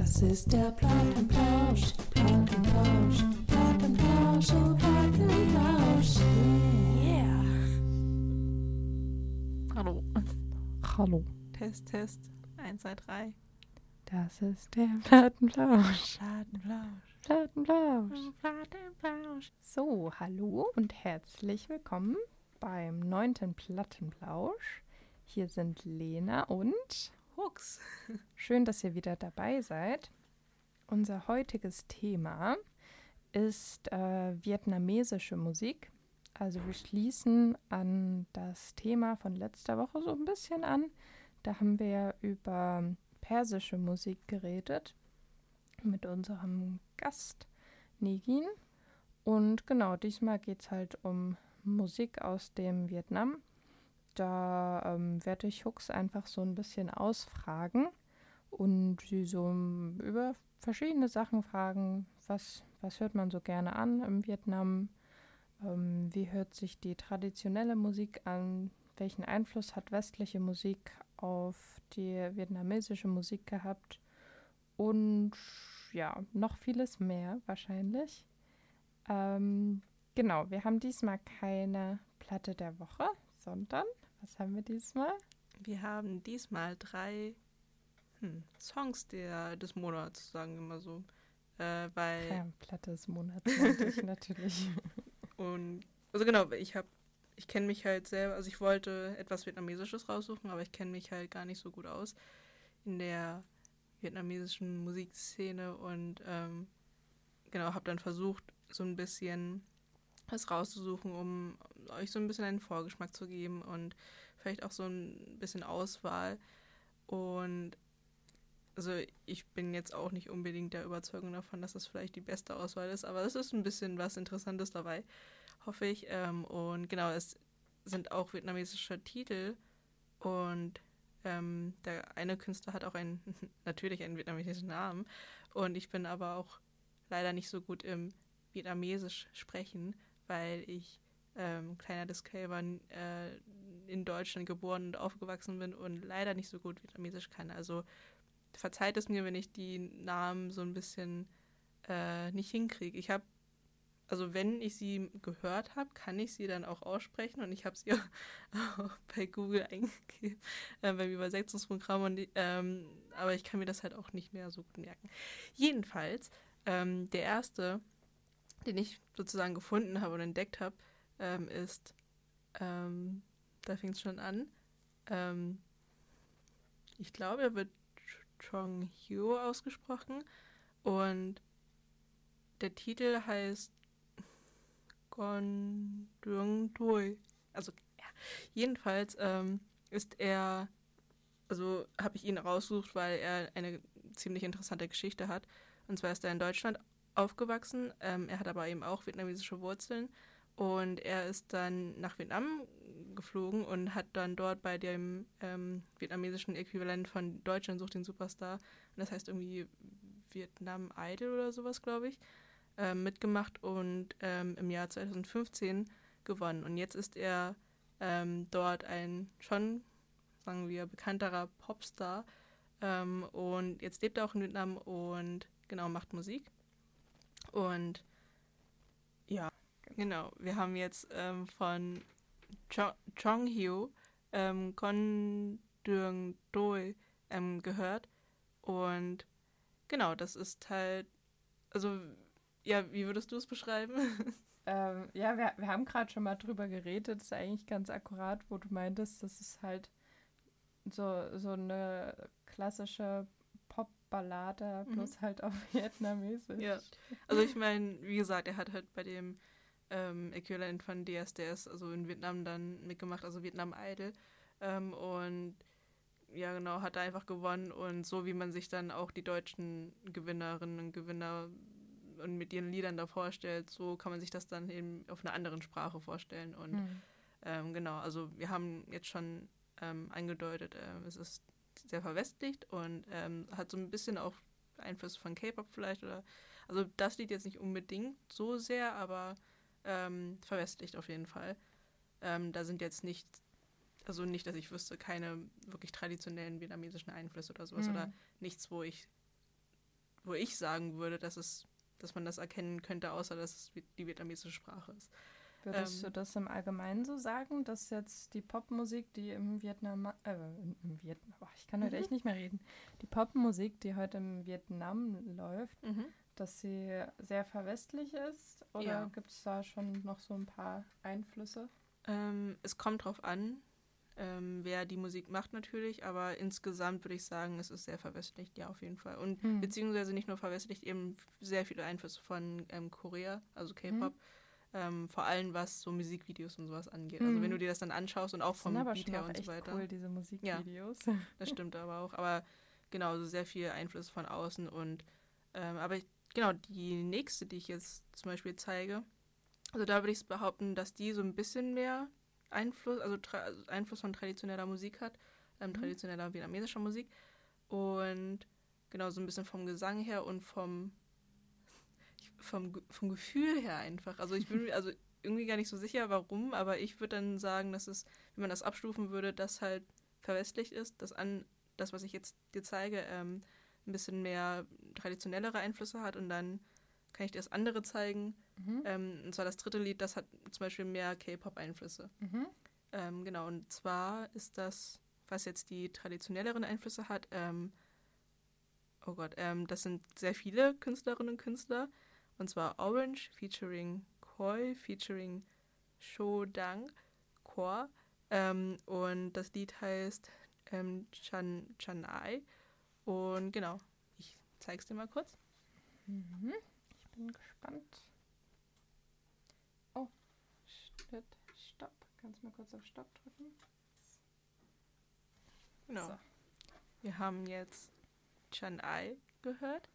Das ist der Plattenplausch, Plattenplausch, Plattenplausch, oh Plattenplausch. Yeah. Hallo. Hallo, Test, Test. 1, 2, 3. das ist der Plattenplausch. Plattenplausch. Plattenplausch. Plattenplausch. So, hallo und herzlich willkommen beim neunten Plattenplausch. Hier sind Lena und Hux. schön, dass ihr wieder dabei seid. Unser heutiges Thema ist äh, vietnamesische Musik. Also wir schließen an das Thema von letzter Woche so ein bisschen an. Da haben wir über persische Musik geredet mit unserem Gast Negin. Und genau, diesmal geht es halt um Musik aus dem Vietnam. Da ähm, werde ich Hux einfach so ein bisschen ausfragen und sie so ähm, über verschiedene Sachen fragen. Was, was hört man so gerne an im Vietnam? Ähm, wie hört sich die traditionelle Musik an? Welchen Einfluss hat westliche Musik auf die vietnamesische Musik gehabt? Und ja, noch vieles mehr wahrscheinlich. Ähm, genau, wir haben diesmal keine Platte der Woche, sondern, was haben wir diesmal? Wir haben diesmal drei hm, Songs der, des Monats, sagen wir mal so. Äh, weil, Ja, Platte des Monats ich natürlich. und, also genau, ich habe, ich kenne mich halt selber, also ich wollte etwas Vietnamesisches raussuchen, aber ich kenne mich halt gar nicht so gut aus in der vietnamesischen Musikszene und ähm, genau, habe dann versucht, so ein bisschen was rauszusuchen, um euch so ein bisschen einen Vorgeschmack zu geben und vielleicht auch so ein bisschen Auswahl. Und also ich bin jetzt auch nicht unbedingt der Überzeugung davon, dass das vielleicht die beste Auswahl ist, aber es ist ein bisschen was Interessantes dabei, hoffe ich. Ähm, und genau, es sind auch vietnamesische Titel und ähm, der eine Künstler hat auch einen, natürlich einen vietnamesischen Namen und ich bin aber auch leider nicht so gut im Vietnamesisch sprechen, weil ich, ähm, kleiner Disclaimer, äh, in Deutschland geboren und aufgewachsen bin und leider nicht so gut Vietnamesisch kann. Also verzeiht es mir, wenn ich die Namen so ein bisschen äh, nicht hinkriege. Ich habe, also wenn ich sie gehört habe, kann ich sie dann auch aussprechen und ich habe sie auch bei Google eingegeben, äh, beim Übersetzungsprogramm, und, ähm, aber ich kann mir das halt auch nicht mehr so gut merken. Jedenfalls, ähm, der erste, den ich sozusagen gefunden habe und entdeckt habe, ähm, ist, ähm, da fängt es schon an, ähm, ich glaube, er wird Chong Hyo ausgesprochen und der Titel heißt Gon Dung Doi. Also, ja, jedenfalls ähm, ist er, also habe ich ihn rausgesucht, weil er eine ziemlich interessante Geschichte hat. Und zwar ist er in Deutschland aufgewachsen. Ähm, er hat aber eben auch vietnamesische Wurzeln. Und er ist dann nach Vietnam geflogen und hat dann dort bei dem ähm, vietnamesischen Äquivalent von Deutschland sucht den Superstar, und das heißt irgendwie Vietnam Idol oder sowas, glaube ich, ähm, mitgemacht und ähm, im Jahr 2015 gewonnen. Und jetzt ist er ähm, dort ein schon, sagen wir, bekannterer Popstar. Ähm, und jetzt lebt er auch in Vietnam und genau macht Musik. Und ja, genau. Wir haben jetzt ähm, von Cho Chong Hyo ähm, Con Đường Doi ähm, gehört. Und genau, das ist halt, also, ja, wie würdest du es beschreiben? ähm, ja, wir, wir haben gerade schon mal drüber geredet. Das ist eigentlich ganz akkurat, wo du meintest, das ist halt so, so eine klassische Pop-Ballade, Mhm. bloß halt auf Vietnamesisch. Ja. Also ich meine, wie gesagt, er hat halt bei dem ähm, Äquivalent von DSDS, also in Vietnam dann mitgemacht, also Vietnam Idol. Ähm, und ja, genau, hat er einfach gewonnen und so wie man sich dann auch die deutschen Gewinnerinnen und Gewinner und mit ihren Liedern da vorstellt, so kann man sich das dann eben auf einer anderen Sprache vorstellen. Und Hm. ähm, genau, also wir haben jetzt schon ähm, angedeutet, ähm, es ist sehr verwestlicht und ähm, hat so ein bisschen auch Einfluss von K-Pop vielleicht oder also das Lied jetzt nicht unbedingt so sehr, aber ähm, verwestlicht auf jeden Fall. Ähm, da sind jetzt nicht, also nicht, dass ich wüsste, keine wirklich traditionellen vietnamesischen Einflüsse oder sowas Mhm. oder nichts, wo ich wo ich sagen würde, dass es, dass man das erkennen könnte, außer dass es die vietnamesische Sprache ist. Würdest Ähm, du das im Allgemeinen so sagen, dass jetzt die Popmusik, die im Vietnam, äh, im- Vietnam, boah, ich kann heute Mhm. echt nicht mehr reden, die Popmusik, die heute im Vietnam läuft, dass sie sehr verwestlich ist? Oder Ja. gibt es da schon noch so ein paar Einflüsse? Ähm, es kommt drauf an, ähm, wer die Musik macht natürlich, aber insgesamt würde ich sagen, es ist sehr verwestlicht, ja, auf jeden Fall. Und Hm. beziehungsweise nicht nur verwestlicht, eben sehr viele Einflüsse von ähm, Korea, also K-Pop. Ähm, vor allem was so Musikvideos und sowas angeht. Also Mhm. wenn du dir das dann anschaust und auch vom sind aber Beat her und so weiter. cool, diese Musikvideos. Das stimmt aber auch. Aber genau, so sehr viel Einfluss von außen. Und ähm, aber ich, genau, die nächste, die ich jetzt zum Beispiel zeige, also da würde ich behaupten, dass die so ein bisschen mehr Einfluss, also, also Einfluss von traditioneller Musik hat, ähm, Mhm. traditioneller vietnamesischer Musik. Und genau, so ein bisschen vom Gesang her und vom, vom, vom Gefühl her einfach. Also ich bin also irgendwie gar nicht so sicher, warum, aber ich würde dann sagen, dass es, wenn man das abstufen würde, das halt verwestlicht ist, dass an das, was ich jetzt dir zeige, ähm, ein bisschen mehr traditionellere Einflüsse hat und dann kann ich dir das andere zeigen. Mhm. Ähm, und zwar das dritte Lied, das hat zum Beispiel mehr K-Pop-Einflüsse. Mhm. Ähm, genau, und zwar ist das, was jetzt die traditionelleren Einflüsse hat, ähm, oh Gott, ähm, das sind sehr viele Künstlerinnen und Künstler. Und zwar Orange featuring Koi, featuring Shodang Kor. Ähm, und das Lied heißt ähm, Chan, Ai. Und genau, ich zeig's dir mal kurz. Mhm. Ich bin gespannt. Oh, Schnitt, Stopp. Kannst du mal kurz auf Stopp drücken? Genau. So. Wir haben jetzt Chan Ai gehört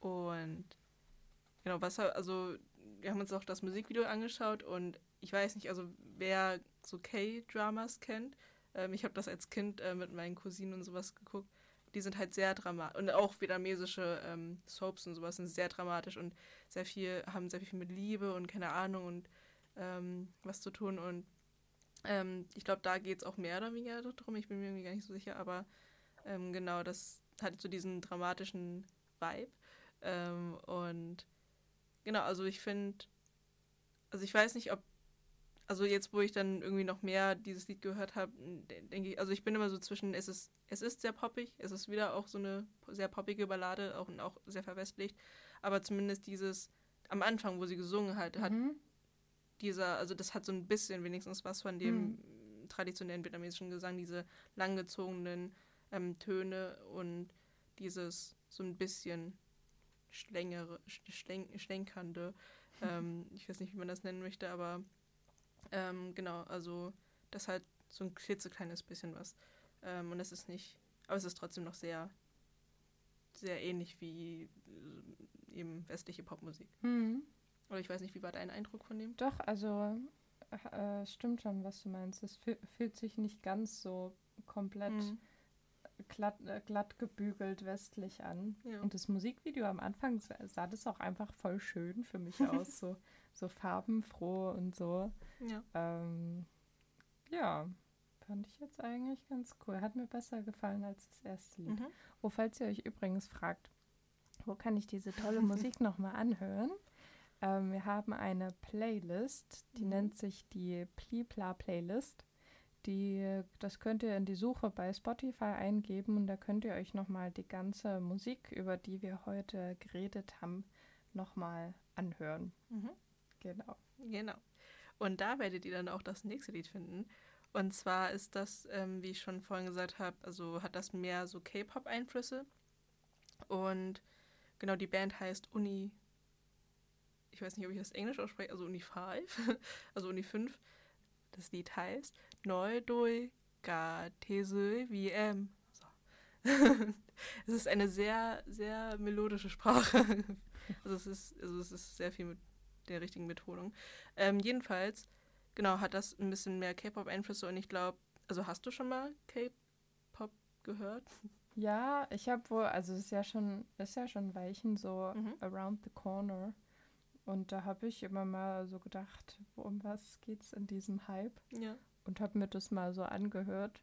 und genau, was also wir haben uns auch das Musikvideo angeschaut und ich weiß nicht, also wer so K-Dramas kennt, ähm, ich habe das als Kind äh, mit meinen Cousinen und sowas geguckt. Die sind halt sehr dramatisch und auch vietnamesische ähm, Soaps und sowas sind sehr dramatisch und sehr viel haben sehr viel mit Liebe und keine Ahnung und ähm, was zu tun und ähm, ich glaube, da geht es auch mehr oder weniger darum. Ich bin mir irgendwie gar nicht so sicher, aber ähm, genau, das hat so diesen dramatischen Vibe. Ähm, und genau, also ich finde, also ich weiß nicht, ob, also jetzt, wo ich dann irgendwie noch mehr dieses Lied gehört habe, denke ich, also ich bin immer so zwischen, es ist, es ist sehr poppig, es ist wieder auch so eine sehr poppige Ballade, auch, und auch sehr verwestlicht, aber zumindest dieses, am Anfang, wo sie gesungen hat, hat Mhm. dieser, also das hat so ein bisschen wenigstens was von dem traditionellen vietnamesischen Gesang, diese langgezogenen ähm, Töne und dieses so ein bisschen schlängere, sch- schlenk, schlenkernde, ähm, ich weiß nicht, wie man das nennen möchte, aber ähm, genau, also das hat so ein klitzekleines bisschen was. Ähm, und es ist nicht, aber es ist trotzdem noch sehr, sehr ähnlich wie äh, eben westliche Popmusik. Mhm. Oder ich weiß nicht, wie war dein Eindruck von dem? Doch, also äh, stimmt schon, was du meinst. Es füh- fühlt sich nicht ganz so komplett Mhm. Glatt, äh, glatt gebügelt westlich an. Ja. Und das Musikvideo am Anfang sah, sah das auch einfach voll schön für mich aus. so, so farbenfroh und so. Ja. Ähm, ja, fand ich jetzt eigentlich ganz cool. Hat mir besser gefallen als das erste Lied. Mhm. Oh, falls ihr euch übrigens fragt, wo kann ich diese tolle Musik nochmal anhören? Ähm, wir haben eine Playlist, die Mhm. nennt sich die Plipla Playlist. Die, das könnt ihr in die Suche bei Spotify eingeben und da könnt ihr euch nochmal die ganze Musik, über die wir heute geredet haben, nochmal anhören. Mhm. Genau. Genau. Und da werdet ihr dann auch das nächste Lied finden. Und zwar ist das, ähm, wie ich schon vorhin gesagt habe, also hat das mehr so K-Pop-Einflüsse. Und genau, die Band heißt Uni. Ich weiß nicht, ob ich das Englisch ausspreche, also Uni 5, also Uni 5. Das Lied heißt Neu Doi Ga Tese VM. So. es ist eine sehr, sehr melodische Sprache. Also es ist, also es ist sehr viel mit der richtigen Betonung. Ähm, jedenfalls, genau, hat das ein bisschen mehr K-Pop-Einflüsse und ich glaube, also hast du schon mal K-Pop gehört? Ja, ich habe wohl, also es ist ja schon, ist ja schon Weichen so Mhm. around the corner. Und da habe ich immer mal so gedacht, um was geht's in diesem Hype? Ja. Und habe mir das mal so angehört.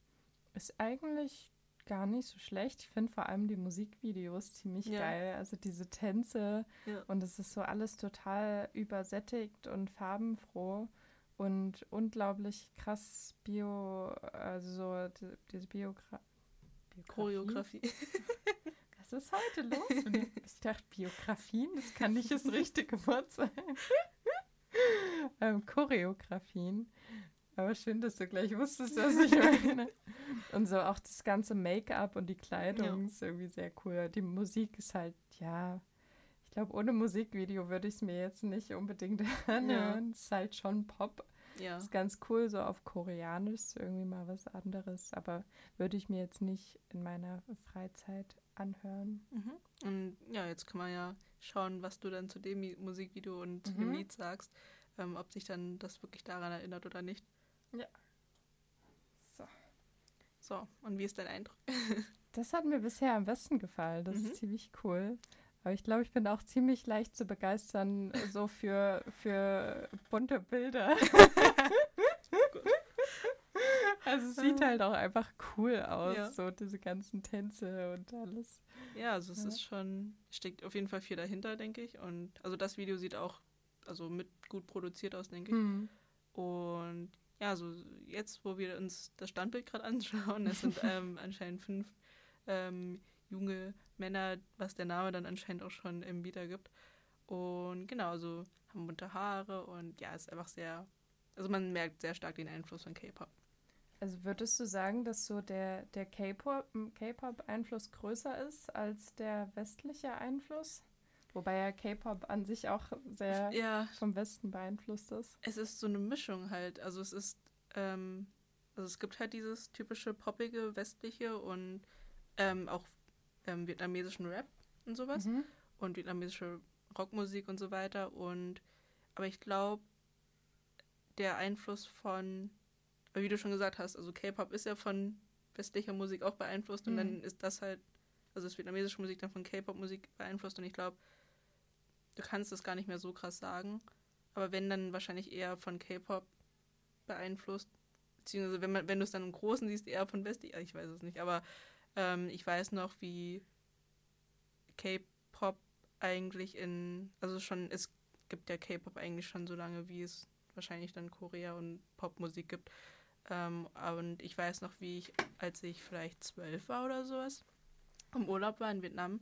Ist eigentlich gar nicht so schlecht. Ich finde vor allem die Musikvideos ziemlich Ja. geil. Also diese Tänze Ja. und es ist so alles total übersättigt und farbenfroh und unglaublich krass Bio, also so die- diese Biogra Biografie? Choreografie. Was ist heute los? dir? Ich dachte, Biografien, das kann nicht das richtige Wort sein. ähm, Choreografien. Aber schön, dass du gleich wusstest, was ich meine. Und so auch das ganze Make-up und die Kleidung Ja. ist irgendwie sehr cool. Die Musik ist halt, ja, ich glaube, ohne Musikvideo würde ich es mir jetzt nicht unbedingt anhören. Es ist halt schon Pop. Ja. Ist ganz cool, so auf Koreanisch, irgendwie mal was anderes. Aber würde ich mir jetzt nicht in meiner Freizeit anhören. Mhm. Und ja, jetzt kann man ja schauen, was du dann zu dem Musikvideo und zu dem Mhm. Lied sagst, ähm, ob sich dann das wirklich daran erinnert oder nicht. So. So, und wie ist dein Eindruck? Das hat mir bisher am besten gefallen. Das Mhm. ist ziemlich cool. Aber ich glaube, ich bin auch ziemlich leicht zu begeistern, so für, für bunte Bilder. also es sieht halt auch einfach cool aus, Ja. so diese ganzen Tänze und alles. Ja, also es Ja. ist schon, steckt auf jeden Fall viel dahinter, denke ich. Und also das Video sieht auch also mit gut produziert aus, denke ich. Hm. Und ja, so jetzt, wo wir uns das Standbild gerade anschauen, es sind ähm, anscheinend fünf ähm, junge Männer, was der Name dann anscheinend auch schon im wiedergibt. Und genau, so haben bunte Haare und ja, ist einfach sehr, also man merkt sehr stark den Einfluss von K-Pop. Also würdest du sagen, dass so der, der K-Pop- K-Pop-Einfluss größer ist als der westliche Einfluss? Wobei ja K-Pop an sich auch sehr Ja, vom Westen beeinflusst ist. es ist so eine Mischung halt. Also es ist, ähm, also es gibt halt dieses typische poppige, westliche und ähm, auch ähm, vietnamesischen Rap und sowas. Mhm. und vietnamesische Rockmusik und so weiter. Und aber ich glaube, der Einfluss von, wie du schon gesagt hast, also K-Pop ist ja von westlicher Musik auch beeinflusst und Mhm. dann ist das halt, also ist vietnamesische Musik dann von K-Pop-Musik beeinflusst und ich glaube, du kannst das gar nicht mehr so krass sagen. Aber wenn dann wahrscheinlich eher von K-Pop beeinflusst, beziehungsweise wenn man, wenn du es dann im Großen siehst, eher von westlicher, ich weiß es nicht, aber ähm, ich weiß noch, wie K-Pop eigentlich in, also schon, es gibt ja K-Pop eigentlich schon so lange, wie es wahrscheinlich dann Korea und Popmusik gibt. Ähm, und ich weiß noch, wie ich, als ich vielleicht zwölf war oder sowas, im Urlaub war in Vietnam,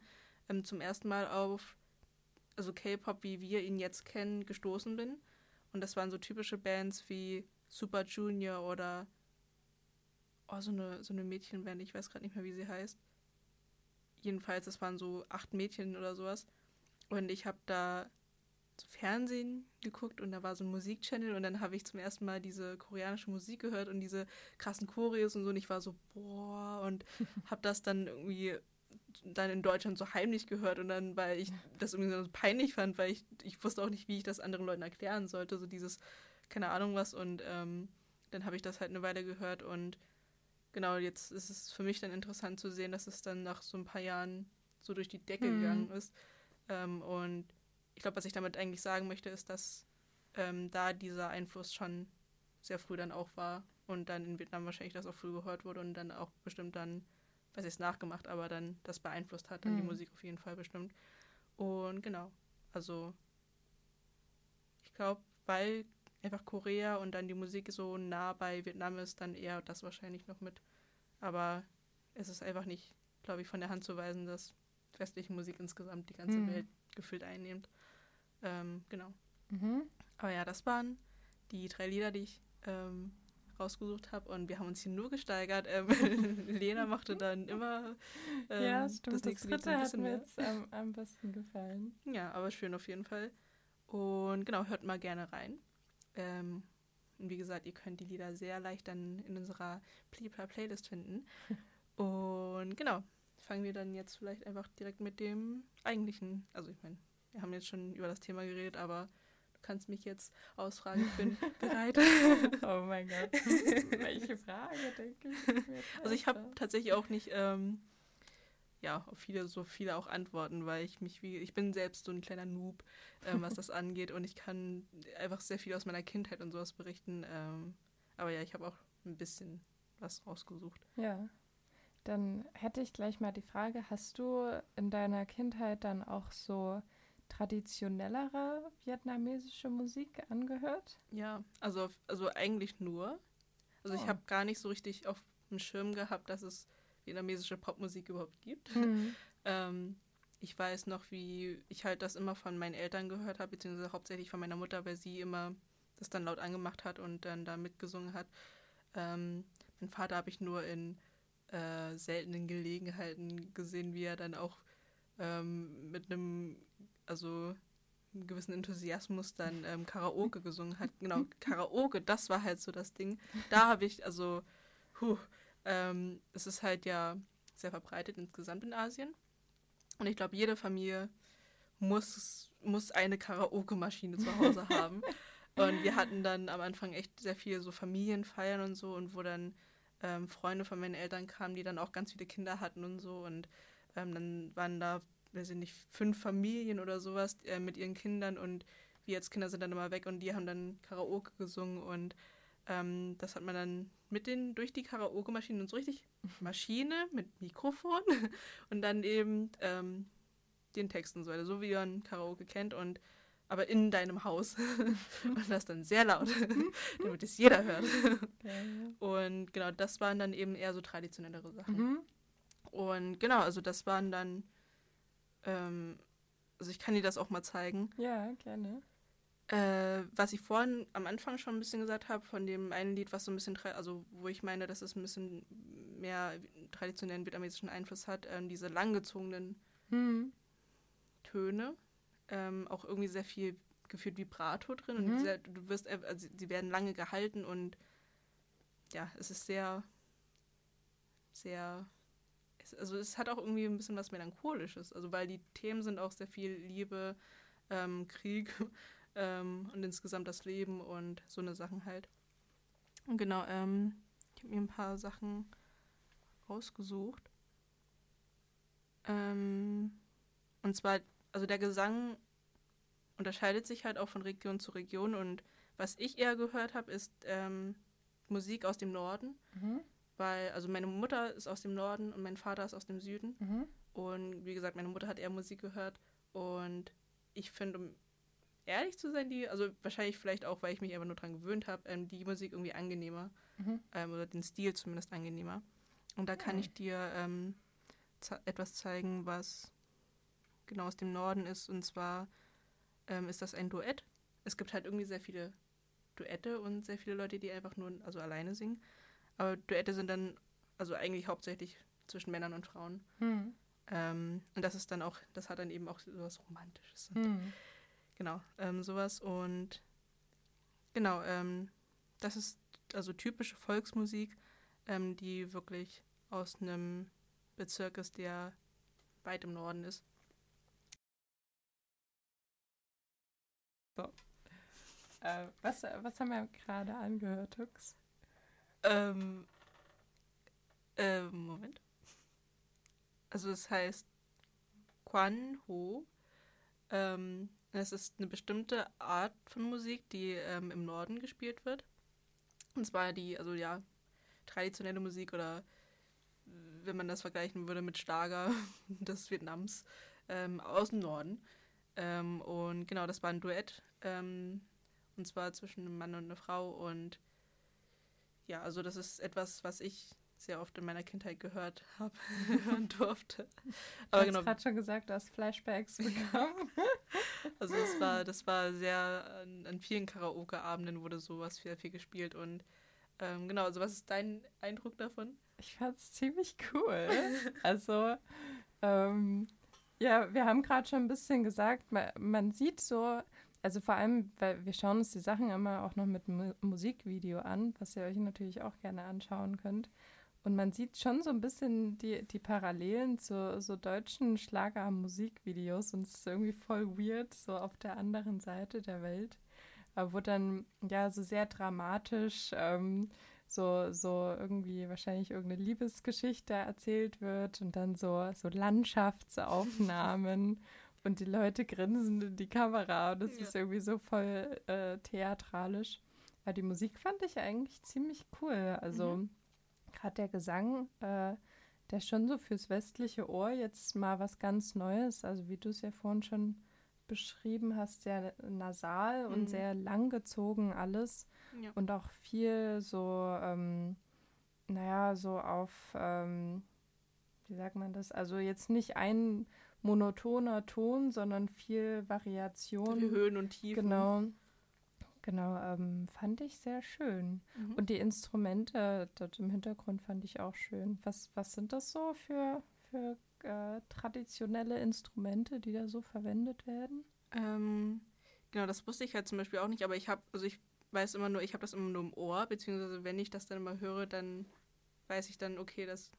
ähm, zum ersten Mal auf, also K-Pop, wie wir ihn jetzt kennen, gestoßen bin. Und das waren so typische Bands wie Super Junior oder oh, so eine, so eine Mädchenband, ich weiß gerade nicht mehr, wie sie heißt jedenfalls, es waren so acht Mädchen oder sowas. Und ich habe da Fernsehen geguckt und da war so ein Musikchannel und dann habe ich zum ersten Mal diese koreanische Musik gehört und diese krassen Choreos und so und ich war so, boah, und habe das dann irgendwie dann in Deutschland so heimlich gehört und dann, weil ich das irgendwie so peinlich fand, weil ich, ich wusste auch nicht, wie ich das anderen Leuten erklären sollte, so dieses, keine Ahnung was und ähm, dann habe ich das halt eine Weile gehört und genau, jetzt ist es für mich dann interessant zu sehen, dass es dann nach so ein paar Jahren so durch die Decke Mhm. gegangen ist. Ähm, und ich glaube, was ich damit eigentlich sagen möchte, ist, dass ähm, da dieser Einfluss schon sehr früh dann auch war und dann in Vietnam wahrscheinlich das auch früh gehört wurde und dann auch bestimmt dann, was ist nachgemacht, aber dann das beeinflusst hat, dann die Mhm. Musik auf jeden Fall bestimmt. Und genau, also ich glaube, weil einfach Korea und dann die Musik so nah bei Vietnam ist, dann eher das wahrscheinlich noch mit. Aber es ist einfach nicht, glaube ich, von der Hand zu weisen, dass westliche Musik insgesamt die ganze Mhm. Welt gefühlt einnimmt. Ähm, genau. Mhm. Aber ja, das waren die drei Lieder, die ich ähm, rausgesucht habe und wir haben uns hier nur gesteigert. Ähm, Lena machte dann immer ähm, ja, stimmt. Das, nächste Lied so dritte ein hat bisschen mir mehr. jetzt am, am besten gefallen. Ja, aber schön auf jeden Fall. Und genau, hört mal gerne rein. Ähm, und wie gesagt, ihr könnt die Lieder sehr leicht dann in unserer Playlist finden. Und genau, fangen wir dann jetzt vielleicht einfach direkt mit dem eigentlichen. Also ich meine, wir haben jetzt schon über das Thema geredet, aber du kannst mich jetzt ausfragen. Ich bin bereit. Oh mein Gott. Welche Frage, denke ich. mir Also ich habe tatsächlich auch nicht ähm, ja auf viele so viele auch Antworten, weil ich mich wie ich bin selbst so ein kleiner Noob, ähm, was das angeht und ich kann einfach sehr viel aus meiner Kindheit und sowas berichten. Ähm, aber ja, ich habe auch ein bisschen was rausgesucht. Ja. Dann hätte ich gleich mal die Frage, hast du in deiner Kindheit dann auch so traditionellere vietnamesische Musik angehört? Ja, also, also eigentlich nur. Also ich Oh. habe gar nicht so richtig auf dem Schirm gehabt, dass es vietnamesische Popmusik überhaupt gibt. Mhm. Ähm, ich weiß noch, wie ich halt das immer von meinen Eltern gehört habe, beziehungsweise hauptsächlich von meiner Mutter, weil sie immer das dann laut angemacht hat und dann da mitgesungen hat. Ähm, mein Vater habe ich nur in äh, seltenen Gelegenheiten gesehen, wie er dann auch ähm, mit einem, also einem gewissen Enthusiasmus dann ähm, Karaoke gesungen hat. Genau, Karaoke, das war halt so das Ding. Da habe ich, also, puh, ähm, es ist halt ja sehr verbreitet insgesamt in Asien. Und ich glaube, jede Familie muss, muss eine Karaoke-Maschine zu Hause haben. Und wir hatten dann am Anfang echt sehr viel so Familienfeiern und so und wo dann ähm, Freunde von meinen Eltern kamen, die dann auch ganz viele Kinder hatten und so. Und ähm, dann waren da, weiß ich nicht, fünf Familien oder sowas äh, mit ihren Kindern und wir als Kinder sind dann immer weg und die haben dann Karaoke gesungen und ähm, das hat man dann mit den durch die Karaoke-Maschine und so richtig Maschine mit Mikrofon und dann eben ähm, den Text und so weiter, so wie man Karaoke kennt und aber in deinem Haus und das dann sehr laut, damit es jeder hört. Und genau, das waren dann eben eher so traditionellere Sachen. Mhm. Und genau, also das waren dann, ähm, also ich kann dir das auch mal zeigen. Ja, gerne. Äh, was ich vorhin am Anfang schon ein bisschen gesagt habe, von dem einen Lied, was so ein bisschen, also wo ich meine, dass es ein bisschen mehr traditionellen vietnamesischen Einfluss hat, ähm, diese langgezogenen Mhm. Töne, ähm, auch irgendwie sehr viel gefühlt Vibrato drin Mhm. und sehr, du wirst, äh, also sie werden lange gehalten und ja, es ist sehr, sehr, also es hat auch irgendwie ein bisschen was Melancholisches, also weil die Themen sind auch sehr viel Liebe, ähm, Krieg ähm, und insgesamt das Leben und so eine Sachen halt. Und genau, ähm, ich habe mir ein paar Sachen rausgesucht. Ähm, und zwar, also der Gesang unterscheidet sich halt auch von Region zu Region und was ich eher gehört habe, ist ähm, Musik aus dem Norden, Mhm. Weil, also meine Mutter ist aus dem Norden und mein Vater ist aus dem Süden Mhm. und wie gesagt, meine Mutter hat eher Musik gehört und ich finde, um ehrlich zu sein, die, also wahrscheinlich vielleicht auch, weil ich mich einfach nur dran gewöhnt habe, ähm, die Musik irgendwie angenehmer Mhm. ähm, oder den Stil zumindest angenehmer. Und da kann ich dir ähm, etwas zeigen, was genau aus dem Norden ist. Und zwar ähm, ist das ein Duett. Es gibt halt irgendwie sehr viele Duette und sehr viele Leute, die einfach nur also alleine singen. Aber Duette sind dann also eigentlich hauptsächlich zwischen Männern und Frauen. Mhm. Ähm, und das ist dann auch, das hat dann eben auch so was Romantisches. Mhm. Genau, ähm, sowas. Und genau, ähm, das ist also typische Volksmusik, ähm, die wirklich aus einem Bezirk ist, der weit im Norden ist. Äh, was, was haben wir gerade angehört, Hux? Ähm, ähm, Moment. Also es heißt Quan Ho. Ähm, es ist eine bestimmte Art von Musik, die ähm, im Norden gespielt wird. Und zwar die, also ja, traditionelle Musik oder wenn man das vergleichen würde mit Schlager des Vietnams ähm, aus dem Norden. Ähm, und genau, das war ein Duett. Ähm, und zwar zwischen einem Mann und einer Frau. Und ja, also das ist etwas, was ich sehr oft in meiner Kindheit gehört habe, hören durfte. Aber du genau, hast gerade schon gesagt, du hast Flashbacks bekommen. also das war, das war sehr, an, an vielen Karaoke-Abenden wurde sowas sehr viel gespielt und ähm, genau, also was ist dein Eindruck davon? Ich fand's ziemlich cool. Also, ähm, ja, wir haben gerade schon ein bisschen gesagt, man, man sieht so, also vor allem, weil wir schauen uns die Sachen immer auch noch mit Mu Musikvideo an, was ihr euch natürlich auch gerne anschauen könnt. Und man sieht schon so ein bisschen die, die Parallelen zu so deutschen Schlager-Musikvideos und es ist irgendwie voll weird, so auf der anderen Seite der Welt. Wo dann ja so sehr dramatisch ähm, so, so irgendwie wahrscheinlich irgendeine Liebesgeschichte erzählt wird und dann so, so Landschaftsaufnahmen und die Leute grinsen in die Kamera und das Ja. ist irgendwie so voll äh, theatralisch. Aber die Musik fand ich eigentlich ziemlich cool. Also Mhm. gerade der Gesang äh, der schon so fürs westliche Ohr jetzt mal was ganz Neues. Also wie du es ja vorhin schon beschrieben hast, sehr nasal und Mhm. sehr langgezogen alles. Ja. Und auch viel so, ähm, naja, so auf, ähm, wie sagt man das? Also jetzt nicht ein monotoner Ton, sondern viel Variation. Die Höhen und Tiefen. Genau. Genau, ähm, fand ich sehr schön. Mhm. Und die Instrumente dort im Hintergrund fand ich auch schön. Was, was sind das so für, für äh, traditionelle Instrumente, die da so verwendet werden? Ähm, genau, das wusste ich halt zum Beispiel auch nicht, aber ich habe, also ich weiß immer nur, ich habe das immer nur im Ohr, beziehungsweise wenn ich das dann mal höre, dann weiß ich dann, okay, das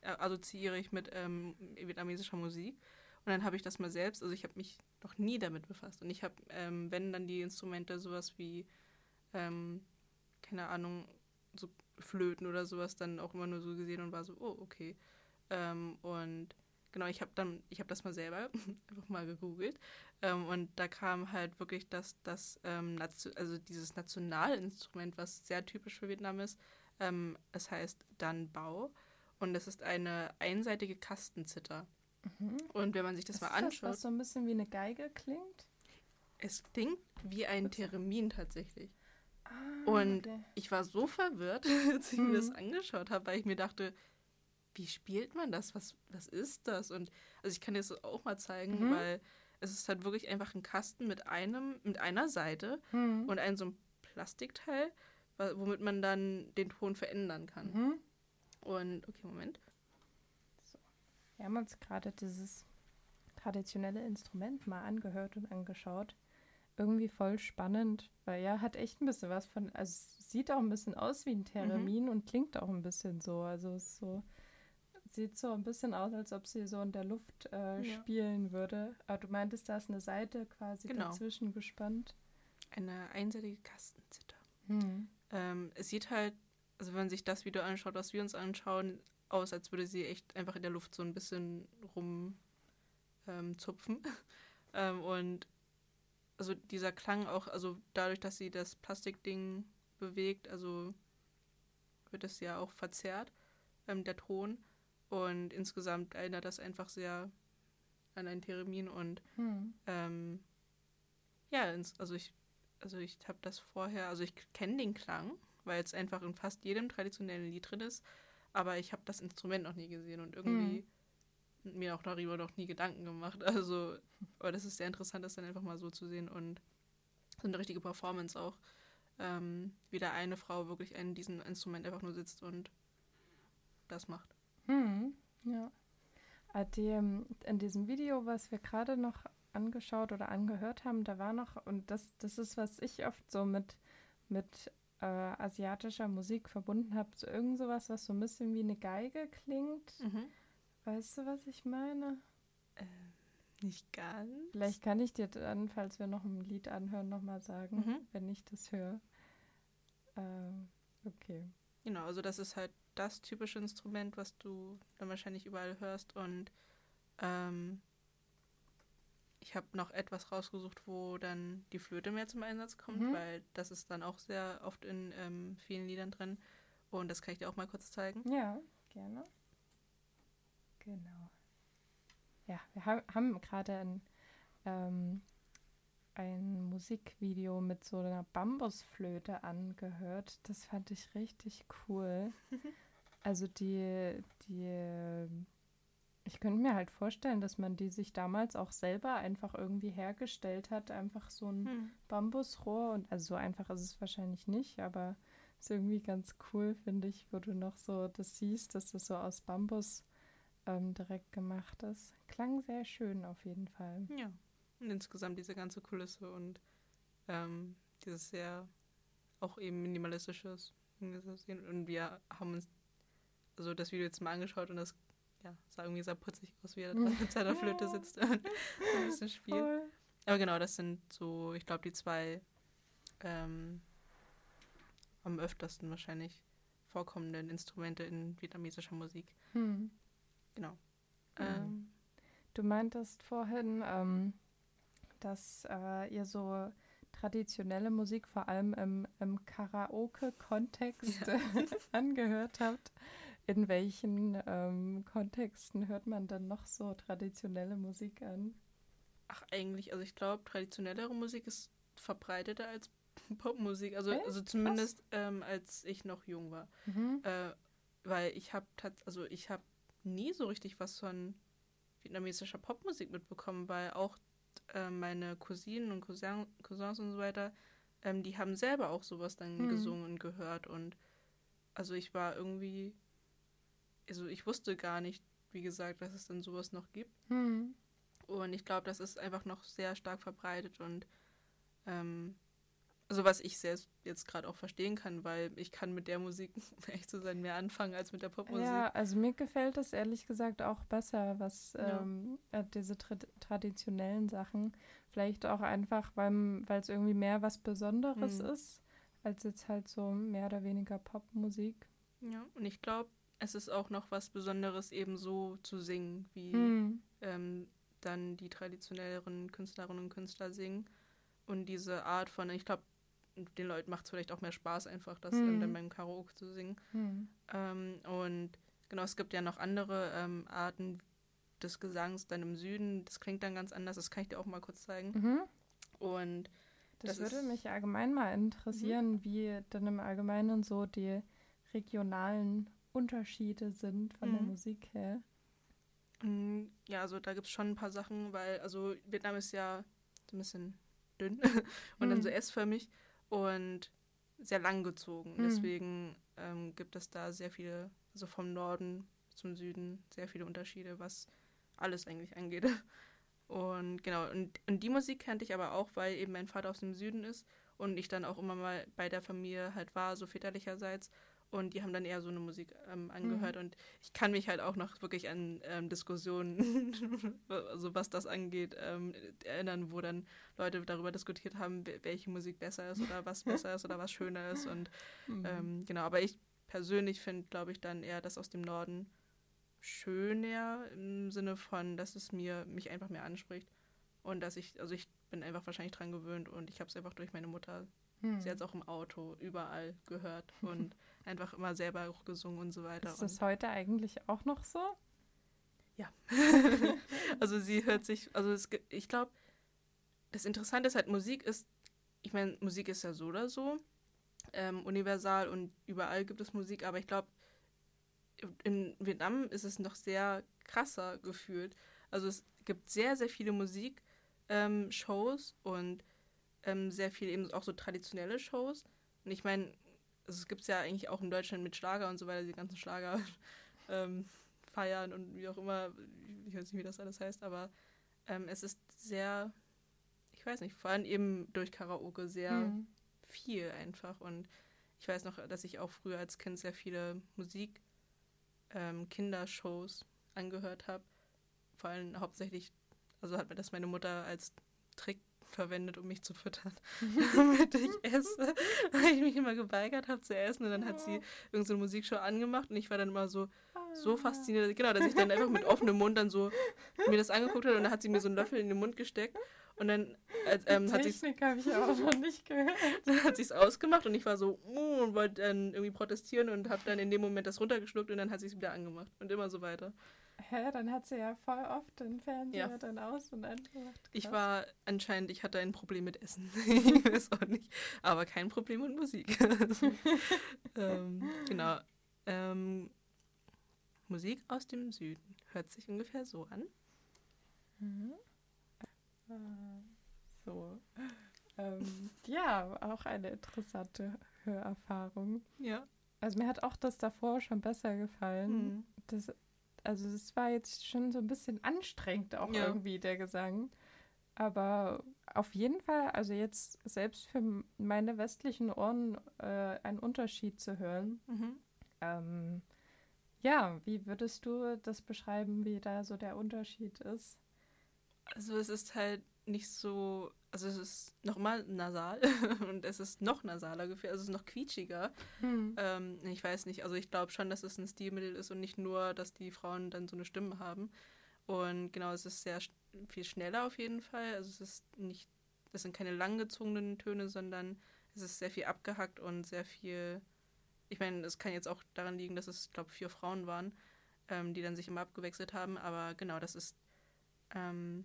äh, assoziiere ich mit ähm, vietnamesischer Musik. Und dann habe ich das mal selbst, also ich habe mich noch nie damit befasst. Und ich habe, ähm, wenn dann die Instrumente sowas wie, ähm, keine Ahnung, so Flöten oder sowas dann auch immer nur so gesehen und war so, oh, okay. Ähm, und genau, ich habe dann, ich habe das mal selber einfach mal gegoogelt ähm, und da kam halt wirklich das, das ähm, also dieses Nationalinstrument, was sehr typisch für Vietnam ist. Ähm, es heißt Dan Bao und es ist eine einseitige Kastenzither. Und wenn man sich das Ist mal das, anschaut, was so ein bisschen wie eine Geige klingt? es klingt wie ein Theremin tatsächlich. Ah, Und okay. ich war so verwirrt, als ich mir das angeschaut habe, weil ich mir dachte, wie spielt man das? Was, was ist das? Und also ich kann dir das auch mal zeigen, Mhm. weil es ist halt wirklich einfach ein Kasten mit einem, mit einer Seite Hm. und ein so ein Plastikteil, womit man dann den Ton verändern kann. Mhm. Und okay, Moment. Wir haben uns gerade dieses traditionelle Instrument mal angehört und angeschaut. Irgendwie voll spannend, weil ja, hat echt ein bisschen was von, also es sieht auch ein bisschen aus wie ein Theremin und klingt auch ein bisschen so. Also es so, sieht so ein bisschen aus, als ob sie so in der Luft äh, Ja. spielen würde. Aber du meintest, da ist eine Seite quasi Genau. dazwischen gespannt. Eine einseitige Kastenzither. Hm. Ähm, es sieht halt, also wenn man sich das Video anschaut, was wir uns anschauen, aus, als würde sie echt einfach in der Luft so ein bisschen rum ähm, ähm, und also dieser Klang auch, also dadurch, dass sie das Plastikding bewegt, also wird es ja auch verzerrt, ähm, der Ton. Und insgesamt erinnert das einfach sehr an ein Theremin und Hm. ähm, ja, ins, also ich, also ich habe das vorher, also ich kenne den Klang, weil es einfach in fast jedem traditionellen Lied drin ist, aber ich habe das Instrument noch nie gesehen und irgendwie mir auch darüber noch nie Gedanken gemacht. Also, aber das ist sehr interessant, das dann einfach mal so zu sehen und so eine richtige Performance auch, ähm, wie da eine Frau wirklich an diesem Instrument einfach nur sitzt und das macht. Hm, ja. Ähm, in diesem Video, was wir gerade noch angeschaut oder angehört haben, da war noch, und das, das ist, was ich oft so mit, mit äh, asiatischer Musik verbunden habe, so irgend sowas, was so ein bisschen wie eine Geige klingt. Weißt du, was ich meine? Nicht ganz. Vielleicht kann ich dir dann, falls wir noch ein Lied anhören, nochmal sagen, Mhm. wenn ich das höre. Ähm, okay. Genau, also das ist halt das typische Instrument, was du dann wahrscheinlich überall hörst. Und ähm, ich habe noch etwas rausgesucht, wo dann die Flöte mehr zum Einsatz kommt, Mhm. weil das ist dann auch sehr oft in ähm, vielen Liedern drin. Und das kann ich dir auch mal kurz zeigen. Ja, gerne. Genau. Ja, wir ha haben gerade ein, ähm, ein Musikvideo mit so einer Bambusflöte angehört. Das fand ich richtig cool. Also die, die, ich könnte mir halt vorstellen, dass man die sich damals auch selber einfach irgendwie hergestellt hat. Einfach so ein Hm. Bambusrohr und also so einfach ist es wahrscheinlich nicht, aber ist irgendwie ganz cool, finde ich, wo du noch so das siehst, dass das so aus Bambus ähm, direkt gemacht ist. Klang sehr schön auf jeden Fall. Ja. Und insgesamt diese ganze Kulisse und ähm, dieses sehr auch eben minimalistisches. Und wir haben uns also das Video jetzt mal angeschaut und das ja, sah irgendwie sehr putzig aus, wie er da mit seiner Flöte sitzt und ein bisschen spielt. Voll. Aber genau, das sind so, ich glaube, die zwei ähm, am öftersten wahrscheinlich vorkommenden Instrumente in vietnamesischer Musik. Hm. Genau. Mhm. Ähm, Du meintest vorhin, ähm, dass äh, ihr so traditionelle Musik vor allem im, im Karaoke-Kontext Ja. angehört habt. In welchen ähm, Kontexten hört man dann noch so traditionelle Musik an? Ach, eigentlich, also ich glaube, traditionellere Musik ist verbreiteter als Popmusik. Also, Echt? also zumindest ähm, als ich noch jung war. Mhm. Äh, weil ich habe also ich habe nie so richtig was von vietnamesischer Popmusik mitbekommen, weil auch äh, meine Cousinen und Cousin, Cousins und so weiter, ähm, die haben selber auch sowas dann Mhm. gesungen und gehört und also ich war irgendwie, also ich wusste gar nicht, wie gesagt, dass es dann sowas noch gibt. Mhm. Und ich glaube, das ist einfach noch sehr stark verbreitet und ähm, also was ich selbst jetzt gerade auch verstehen kann, weil ich kann mit der Musik, um ehrlich zu sein, mehr anfangen als mit der Popmusik. Ja, also mir gefällt das ehrlich gesagt auch besser, was Ja. ähm, äh, diese tra traditionellen Sachen. Vielleicht auch einfach, weil es irgendwie mehr was Besonderes Mhm. ist, als jetzt halt so mehr oder weniger Popmusik. Ja, und ich glaube, es ist auch noch was Besonderes, eben so zu singen, wie Mhm. ähm, dann die traditionelleren Künstlerinnen und Künstler singen. Und diese Art von, ich glaube, den Leuten macht es vielleicht auch mehr Spaß, einfach das ähm, Mhm. dann beim Karaoke zu singen. Mhm. Ähm, und genau, es gibt ja noch andere ähm, Arten des Gesangs dann im Süden. Das klingt dann ganz anders, das kann ich dir auch mal kurz zeigen. Mhm. Und Das, Das würde Mhm. mich allgemein mal interessieren, wie dann im Allgemeinen so die regionalen Unterschiede sind von der Mhm. Musik her. Mm, Ja, also da gibt es schon ein paar Sachen, weil, also Vietnam ist ja so ein bisschen dünn und dann so Mhm. S-förmig und sehr lang gezogen. Mhm. Deswegen ähm, gibt es da sehr viele, also vom Norden zum Süden, sehr viele Unterschiede, was alles eigentlich angeht. Und genau, und, und die Musik kannte ich aber auch, weil eben mein Vater aus dem Süden ist und ich dann auch immer mal bei der Familie halt war, so väterlicherseits. Und die haben dann eher so eine Musik ähm, angehört. Und ich kann mich halt auch noch wirklich an ähm, Diskussionen, also was das angeht, ähm, erinnern, wo dann Leute darüber diskutiert haben, wel- welche Musik besser ist oder was besser ist oder was schöner ist. Und Mhm. ähm, genau, aber ich persönlich finde, glaube ich, dann eher das aus dem Norden schöner im Sinne von, dass es mir mich einfach mehr anspricht. Und dass ich, also ich bin einfach wahrscheinlich dran gewöhnt und ich habe es einfach durch meine Mutter Mhm. Sie hat es auch im Auto überall gehört und einfach immer selber auch gesungen und so weiter. Ist das heute eigentlich auch noch so? also sie hört sich, also es, ich glaube, das Interessante ist halt, Musik ist, ich meine, Musik ist ja so oder so ähm, universal und überall gibt es Musik, aber ich glaube, in Vietnam ist es noch sehr krasser gefühlt. Also es gibt sehr, sehr viele Musikshows ähm, und ähm, sehr viele eben auch so traditionelle Shows. Und ich meine, also es gibt es ja eigentlich auch in Deutschland mit Schlager und so weiter, die ganzen Schlager ähm, feiern und wie auch immer, ich weiß nicht, wie das alles heißt, aber ähm, es ist sehr, ich weiß nicht, vor allem eben durch Karaoke sehr Mhm. viel einfach. Und ich weiß noch, dass ich auch früher als Kind sehr viele Musik, ähm, Kindershows angehört habe. Vor allem hauptsächlich, also hat mir das meine Mutter als Trick verwendet, um mich zu füttern, damit ich esse, weil ich mich immer geweigert habe zu essen. Und dann hat sie irgendeine so Musikshow angemacht und ich war dann immer so, so fasziniert, genau, dass ich dann einfach mit offenem Mund dann so mir das angeguckt habe und dann hat sie mir so einen Löffel in den Mund gesteckt und dann äh, ähm, hat sie habe ich auch noch nicht gehört. dann hat sie es ausgemacht und ich war so "Mm", und wollte dann irgendwie protestieren und habe dann in dem Moment das runtergeschluckt und dann hat sie es wieder angemacht und immer so weiter. Hä, dann hat sie ja voll oft den Fernseher Ja. dann aus und angemacht. Ich war anscheinend, ich hatte ein Problem mit Essen. ich weiß auch nicht. Aber kein Problem mit Musik. ähm, genau. Ähm, Musik aus dem Süden hört sich ungefähr so an. Mhm. Ah, So. Ähm, ja, auch eine interessante Hörerfahrung. Ja. Also mir hat auch das davor schon besser gefallen. Mhm. Das, also es war jetzt schon so ein bisschen anstrengend auch Ja. irgendwie der Gesang. Aber auf jeden Fall, also jetzt selbst für meine westlichen Ohren äh, ein Unterschied zu hören. Mhm. Ähm, ja, wie würdest du das beschreiben, wie da so der Unterschied ist? Also es ist halt nicht so, also es ist nochmal nasal und es ist noch nasaler gefühlt, also es ist noch quietschiger. Ähm, ich weiß nicht, also ich glaube schon, dass es ein Stilmittel ist und nicht nur, dass die Frauen dann so eine Stimme haben. Und genau, es ist sehr viel schneller auf jeden Fall. Also es ist nicht, es sind keine langgezogenen Töne, sondern es ist sehr viel abgehackt und sehr viel, ich meine, es kann jetzt auch daran liegen, dass es, glaube vier Frauen waren, ähm, die dann sich immer abgewechselt haben, aber genau, das ist, ähm,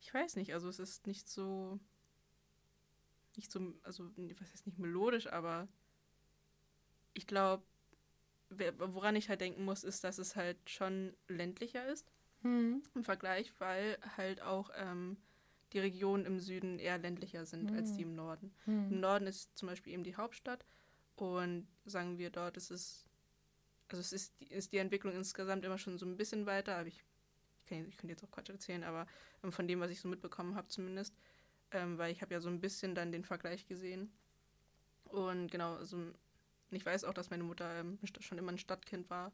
ich weiß nicht, also es ist nicht so, nicht so, also was heißt nicht melodisch, aber ich glaube, woran ich halt denken muss, ist, dass es halt schon ländlicher ist Hm. im Vergleich, weil halt auch ähm, die Regionen im Süden eher ländlicher sind als Hm. die im Norden. Im Hm. Norden ist zum Beispiel eben die Hauptstadt und sagen wir dort ist es, also es ist, ist die Entwicklung insgesamt immer schon so ein bisschen weiter, aber ich, kann, ich könnte jetzt auch Quatsch erzählen, aber ähm, von dem, was ich so mitbekommen habe zumindest, ähm, weil ich habe ja so ein bisschen dann den Vergleich gesehen und genau, also ich weiß auch, dass meine Mutter ähm, schon immer ein Stadtkind war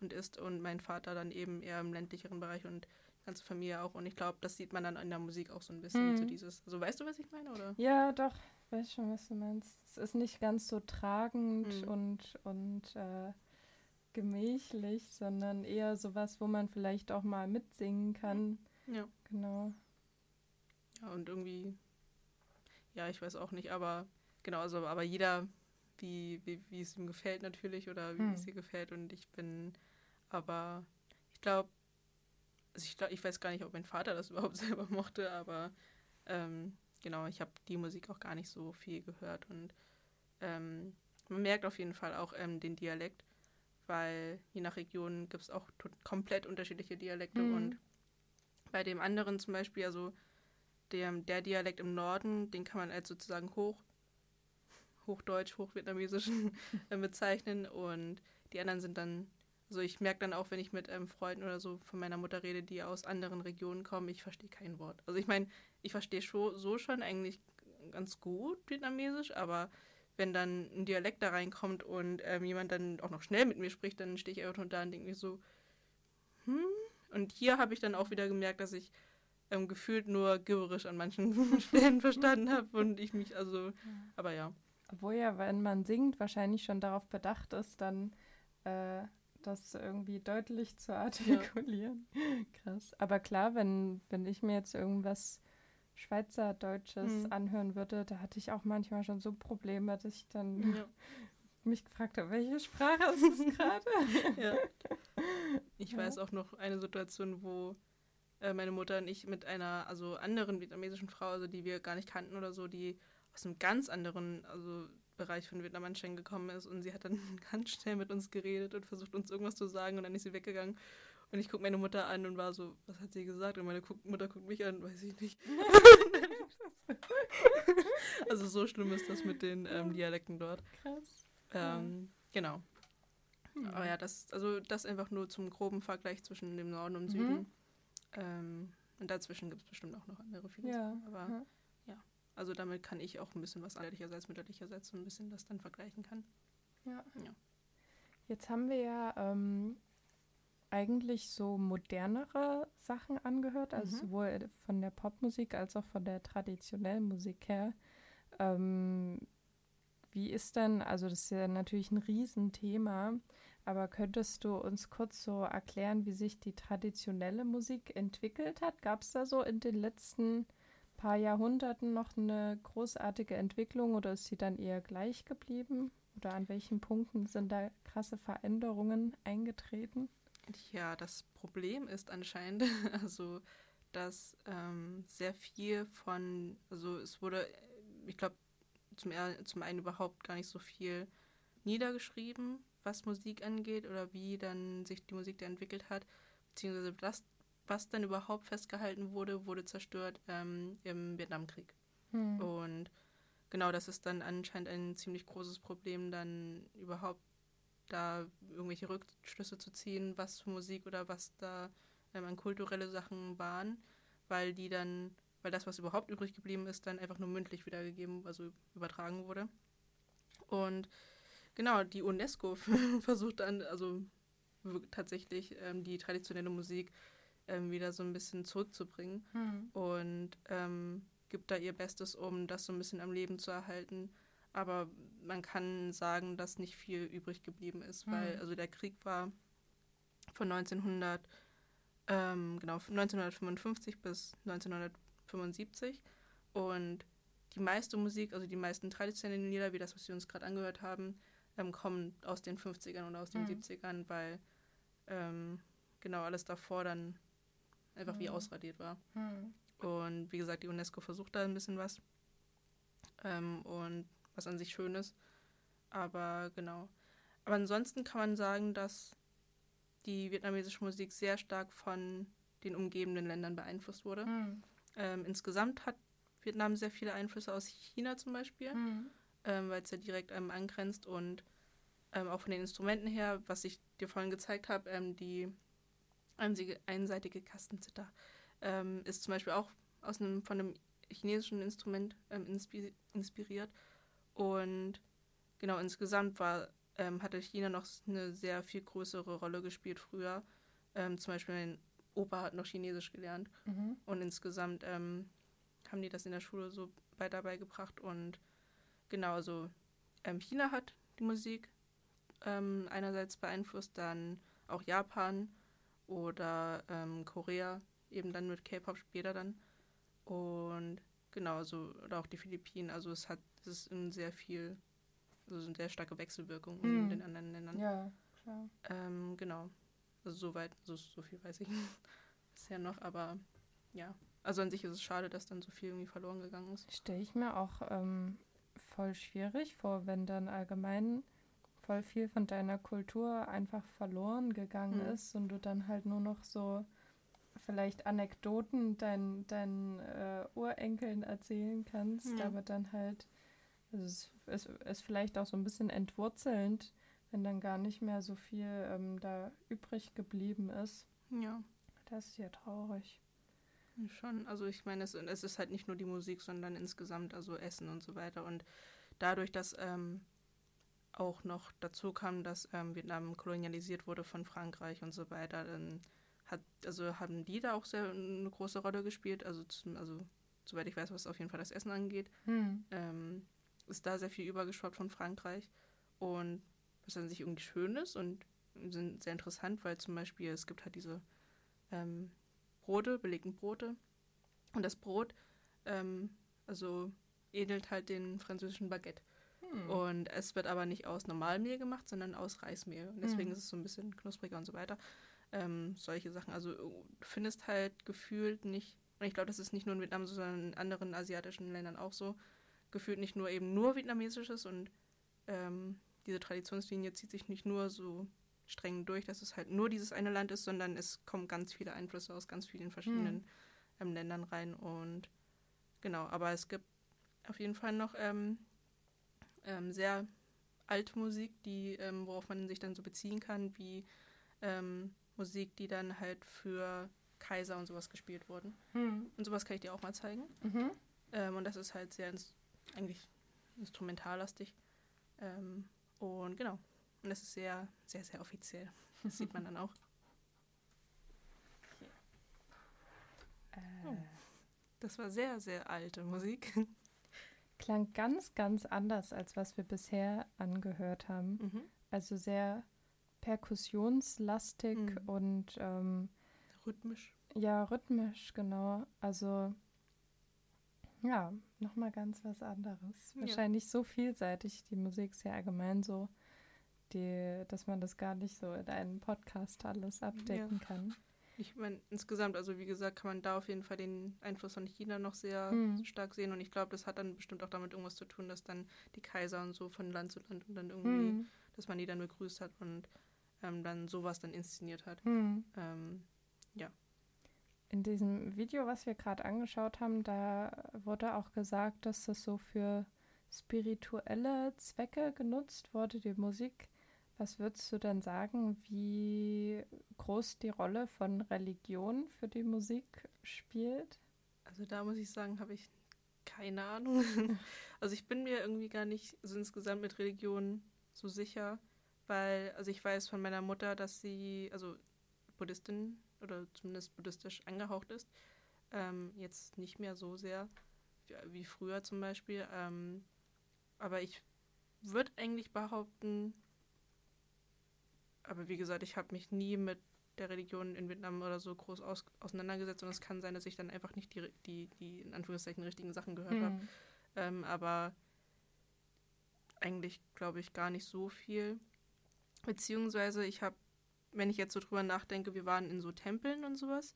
und ist und mein Vater dann eben eher im ländlicheren Bereich und die ganze Familie auch und ich glaube, das sieht man dann in der Musik auch so ein bisschen, Mhm. so dieses, also weißt du, was ich meine, oder? Ja, doch, ich weiß schon, was du meinst. Es ist nicht ganz so tragend Mhm. und, und äh, gemächlich, sondern eher sowas, wo man vielleicht auch mal mitsingen kann. Ja. Genau. Ja, und irgendwie, ja, ich weiß auch nicht, aber genau, also, aber jeder, wie, wie, wie es ihm gefällt natürlich oder wie Hm. es ihr gefällt und ich bin, aber ich glaube, also ich, glaub, ich weiß gar nicht, ob mein Vater das überhaupt selber mochte, aber ähm, genau, ich habe die Musik auch gar nicht so viel gehört und ähm, man merkt auf jeden Fall auch ähm, den Dialekt, weil je nach Region gibt es auch komplett unterschiedliche Dialekte Mhm. und bei dem anderen zum Beispiel, also der, der Dialekt im Norden, den kann man als sozusagen hoch, hochdeutsch, hochvietnamesisch äh, bezeichnen und die anderen sind dann, also ich merke dann auch, wenn ich mit ähm, Freunden oder so von meiner Mutter rede, die aus anderen Regionen kommen, ich verstehe kein Wort. Also ich meine, ich verstehe so schon eigentlich ganz gut Vietnamesisch, aber wenn dann ein Dialekt da reinkommt und ähm, jemand dann auch noch schnell mit mir spricht, dann stehe ich einfach da und denke mir so, hm? Und hier habe ich dann auch wieder gemerkt, dass ich ähm, gefühlt nur gibberisch an manchen Stellen verstanden habe und ich mich, also, aber ja. Obwohl ja, wenn man singt, wahrscheinlich schon darauf bedacht ist, dann äh, das irgendwie deutlich zu artikulieren. Krass. Aber klar, wenn, wenn ich mir jetzt irgendwas Schweizerdeutsches Mhm. anhören würde, da hatte ich auch manchmal schon so Probleme, dass ich dann ja. mich gefragt habe, welche Sprache ist es gerade? ja. Ich Ja. weiß auch noch eine Situation, wo äh, meine Mutter und ich mit einer also anderen vietnamesischen Frau, also die wir gar nicht kannten oder so, die aus einem ganz anderen also Bereich von Vietnam anscheinend gekommen ist und sie hat dann ganz schnell mit uns geredet und versucht uns irgendwas zu sagen und dann ist sie weggegangen und ich gucke meine Mutter an und war so, was hat sie gesagt? Und meine Mutter guckt mich an, weiß ich nicht. also so schlimm ist das mit den ähm, Dialekten dort. Krass. Ähm, Genau. Hm. Aber ja, das, also das einfach nur zum groben Vergleich zwischen dem Norden und Mhm. Süden. Ähm, und dazwischen gibt es bestimmt auch noch andere Philosophen. Ja. Aber ja. also damit kann ich auch ein bisschen was väterlicherseits, mütterlicherseits so ein bisschen das dann vergleichen kann. Ja. Ja. Jetzt haben wir ja ähm, eigentlich so modernere Sachen angehört, also Mhm. sowohl von der Popmusik als auch von der traditionellen Musik her. Ähm, wie ist denn, also das ist ja natürlich ein Riesenthema, aber könntest du uns kurz so erklären, wie sich die traditionelle Musik entwickelt hat? Gab es da so in den letzten paar Jahrhunderten noch eine großartige Entwicklung oder ist sie dann eher gleich geblieben? Oder an welchen Punkten sind da krasse Veränderungen eingetreten? Ja, das Problem ist anscheinend, also dass ähm, sehr viel von, also es wurde, ich glaube, zum, zum einen überhaupt gar nicht so viel niedergeschrieben, was Musik angeht oder wie dann sich die Musik da entwickelt hat, beziehungsweise das, was dann überhaupt festgehalten wurde, wurde zerstört ähm, im Vietnamkrieg. Hm. Und genau, das ist dann anscheinend ein ziemlich großes Problem, dann überhaupt da irgendwelche Rückschlüsse zu ziehen, was für Musik oder was da ähm, an kulturelle Sachen waren, weil die dann, weil das, was überhaupt übrig geblieben ist, dann einfach nur mündlich wiedergegeben, also übertragen wurde. Und genau, die UNESCO versucht dann, also tatsächlich ähm, die traditionelle Musik ähm, wieder so ein bisschen zurückzubringen Hm. und ähm, gibt da ihr Bestes, um das so ein bisschen am Leben zu erhalten. Aber man kann sagen, dass nicht viel übrig geblieben ist, weil Mhm. also der Krieg war von 1900, ähm, genau, von 1955 bis 1975 und die meiste Musik, also die meisten traditionellen Lieder, wie das, was wir uns gerade angehört haben, ähm, kommen aus den 50ern oder aus den Mhm. 70ern, weil ähm, genau alles davor dann einfach wie Mhm. ausradiert war. Hm. Und wie gesagt, die UNESCO versucht da ein bisschen was. Ähm, und was an sich schön ist. Aber genau. Aber ansonsten kann man sagen, dass die vietnamesische Musik sehr stark von den umgebenden Ländern beeinflusst wurde. Hm. Ähm, insgesamt hat Vietnam sehr viele Einflüsse aus China zum Beispiel, Hm. ähm, weil es ja direkt ähm, angrenzt und ähm, auch von den Instrumenten her, was ich dir vorhin gezeigt habe, ähm, die einseitige Kastenzither ähm, ist zum Beispiel auch aus einem, von einem chinesischen Instrument ähm, inspi inspiriert. Und genau, insgesamt war, ähm, hatte China noch eine sehr viel größere Rolle gespielt früher. Ähm, zum Beispiel mein Opa hat noch Chinesisch gelernt. Mhm. Und insgesamt ähm, haben die das in der Schule so weiter beigebracht. Und genau, also ähm, China hat die Musik ähm, einerseits beeinflusst, dann auch Japan oder ähm, Korea, eben dann mit K-Pop später dann. Und genau, so, oder auch die Philippinen. Also es hat, es ist ein sehr viel, also eine sehr starke Wechselwirkung Hm. in den anderen Ländern. Ja, klar. Ähm, genau. Also soweit, so, so viel weiß ich bisher noch, aber ja. Also an sich ist es schade, dass dann so viel irgendwie verloren gegangen ist. Stelle ich mir auch ähm, voll schwierig vor, wenn dann allgemein voll viel von deiner Kultur einfach verloren gegangen Hm. ist und du dann halt nur noch so vielleicht Anekdoten deinen deinen äh, Urenkeln erzählen kannst, Ja. aber dann halt also es ist, ist vielleicht auch so ein bisschen entwurzelnd, wenn dann gar nicht mehr so viel ähm, da übrig geblieben ist. Ja, Das ist ja traurig. schon. Also ich meine, es, es ist halt nicht nur die Musik, sondern insgesamt, also Essen und so weiter. Und dadurch, dass ähm, auch noch dazu kam, dass ähm, Vietnam kolonialisiert wurde von Frankreich und so weiter, dann hat, also haben die da auch sehr eine große Rolle gespielt. Also, zum, also soweit ich weiß, was auf jeden Fall das Essen angeht. Hm. ähm, ist da sehr viel übergeschwappt von Frankreich. Und was an sich irgendwie schön ist und sind sehr interessant, weil zum Beispiel es gibt halt diese ähm, Brote, belegten Brote. Und das Brot, ähm, also ähnelt halt den französischen Baguette. Hm. Und es wird aber nicht aus Normalmehl gemacht, sondern aus Reismehl. Und deswegen Mhm. ist es so ein bisschen knuspriger und so weiter. Ähm, solche Sachen. Also du findest halt gefühlt nicht, und ich glaube, das ist nicht nur in Vietnam so, sondern in anderen asiatischen Ländern auch so, gefühlt nicht nur eben nur vietnamesisches und ähm, diese Traditionslinie zieht sich nicht nur so streng durch, dass es halt nur dieses eine Land ist, sondern es kommen ganz viele Einflüsse aus ganz vielen verschiedenen ähm, Ländern rein und genau, aber es gibt auf jeden Fall noch ähm, ähm, sehr alte Musik, die, ähm, worauf man sich dann so beziehen kann, wie ähm, Musik, die dann halt für Kaiser und sowas gespielt wurden. Hm. Und sowas kann ich dir auch mal zeigen. Mhm. Ähm, und das ist halt sehr ins, eigentlich instrumentallastig. Ähm, und genau. Und das ist sehr, sehr, sehr offiziell. Das sieht man dann auch. Äh, Oh. Das war sehr, sehr alte Musik. Klang ganz, ganz anders, als was wir bisher angehört haben. Mhm. Also sehr perkussionslastig Mhm. und ähm, Rhythmisch. ja, rhythmisch, genau. Also ja, nochmal ganz was anderes. Ja. Wahrscheinlich so vielseitig. Die Musik ist ja allgemein so, die, dass man das gar nicht so in einem Podcast alles abdecken kann. Ich meine, insgesamt, also wie gesagt, kann man da auf jeden Fall den Einfluss von China noch sehr Mhm. stark sehen. Und ich glaube, das hat dann bestimmt auch damit irgendwas zu tun, dass dann die Kaiser und so von Land zu Land und dann irgendwie, Hm. dass man die dann begrüßt hat und ähm, dann sowas dann inszeniert hat. Hm. Ähm, In diesem Video, was wir gerade angeschaut haben, da wurde auch gesagt, dass das so für spirituelle Zwecke genutzt wurde, die Musik. Was würdest du denn sagen, wie groß die Rolle von Religion für die Musik spielt? also da muss ich sagen, habe ich keine Ahnung. also ich bin mir irgendwie gar nicht so insgesamt mit Religion so sicher, weil, also ich weiß von meiner Mutter, dass sie, also Buddhistin oder zumindest buddhistisch angehaucht ist. Ähm, jetzt nicht mehr so sehr wie, früher zum Beispiel. Ähm, aber ich würde eigentlich behaupten, aber wie gesagt, ich habe mich nie mit der Religion in Vietnam oder so groß aus, auseinandergesetzt und es kann sein, dass ich dann einfach nicht die, die, die in Anführungszeichen richtigen Sachen gehört habe. Hm. ähm, aber eigentlich glaube ich gar nicht so viel. Beziehungsweise ich habe, wenn ich jetzt so drüber nachdenke, wir waren in so Tempeln und sowas,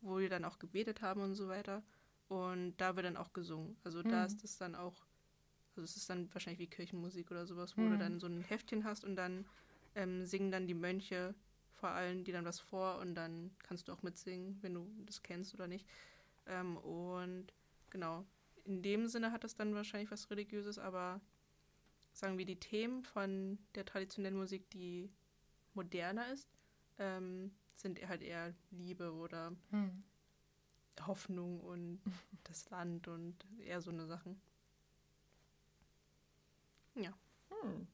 wo wir dann auch gebetet haben und so weiter. Und da wird dann auch gesungen. Also da Mhm. ist es dann auch, also es ist dann wahrscheinlich wie Kirchenmusik oder sowas, wo du Mhm. dann so ein Heftchen hast und dann ähm, singen dann die Mönche vor allem die dann was vor und dann kannst du auch mitsingen, wenn du das kennst oder nicht. Ähm, und genau, in dem Sinne hat das dann wahrscheinlich was Religiöses, aber sagen wir die Themen von der traditionellen Musik, die moderner ist, ähm, sind halt eher Liebe oder Hm. Hoffnung und das Land und eher so eine Sachen. Hm.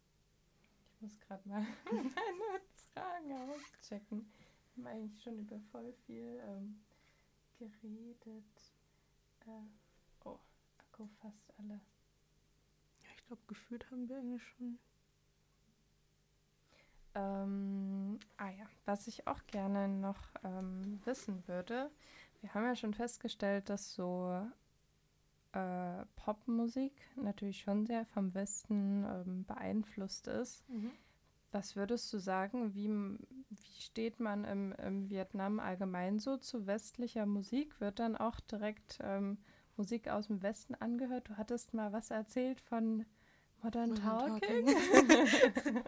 Ich muss gerade mal meine Fragen auschecken. Wir haben eigentlich schon über voll viel ähm, geredet. Äh, oh, Akku fast alle. Glaube, gefühlt haben wir eigentlich schon. Ähm, ah ja, was ich auch gerne noch ähm, wissen würde, wir haben ja schon festgestellt, dass so äh, Popmusik natürlich schon sehr vom Westen ähm, beeinflusst ist. Was würdest du sagen, wie, wie steht man im, im Vietnam allgemein so zu westlicher Musik? Wird dann auch direkt ähm, Musik aus dem Westen angehört? Du hattest mal was erzählt von Modern, Modern Talking.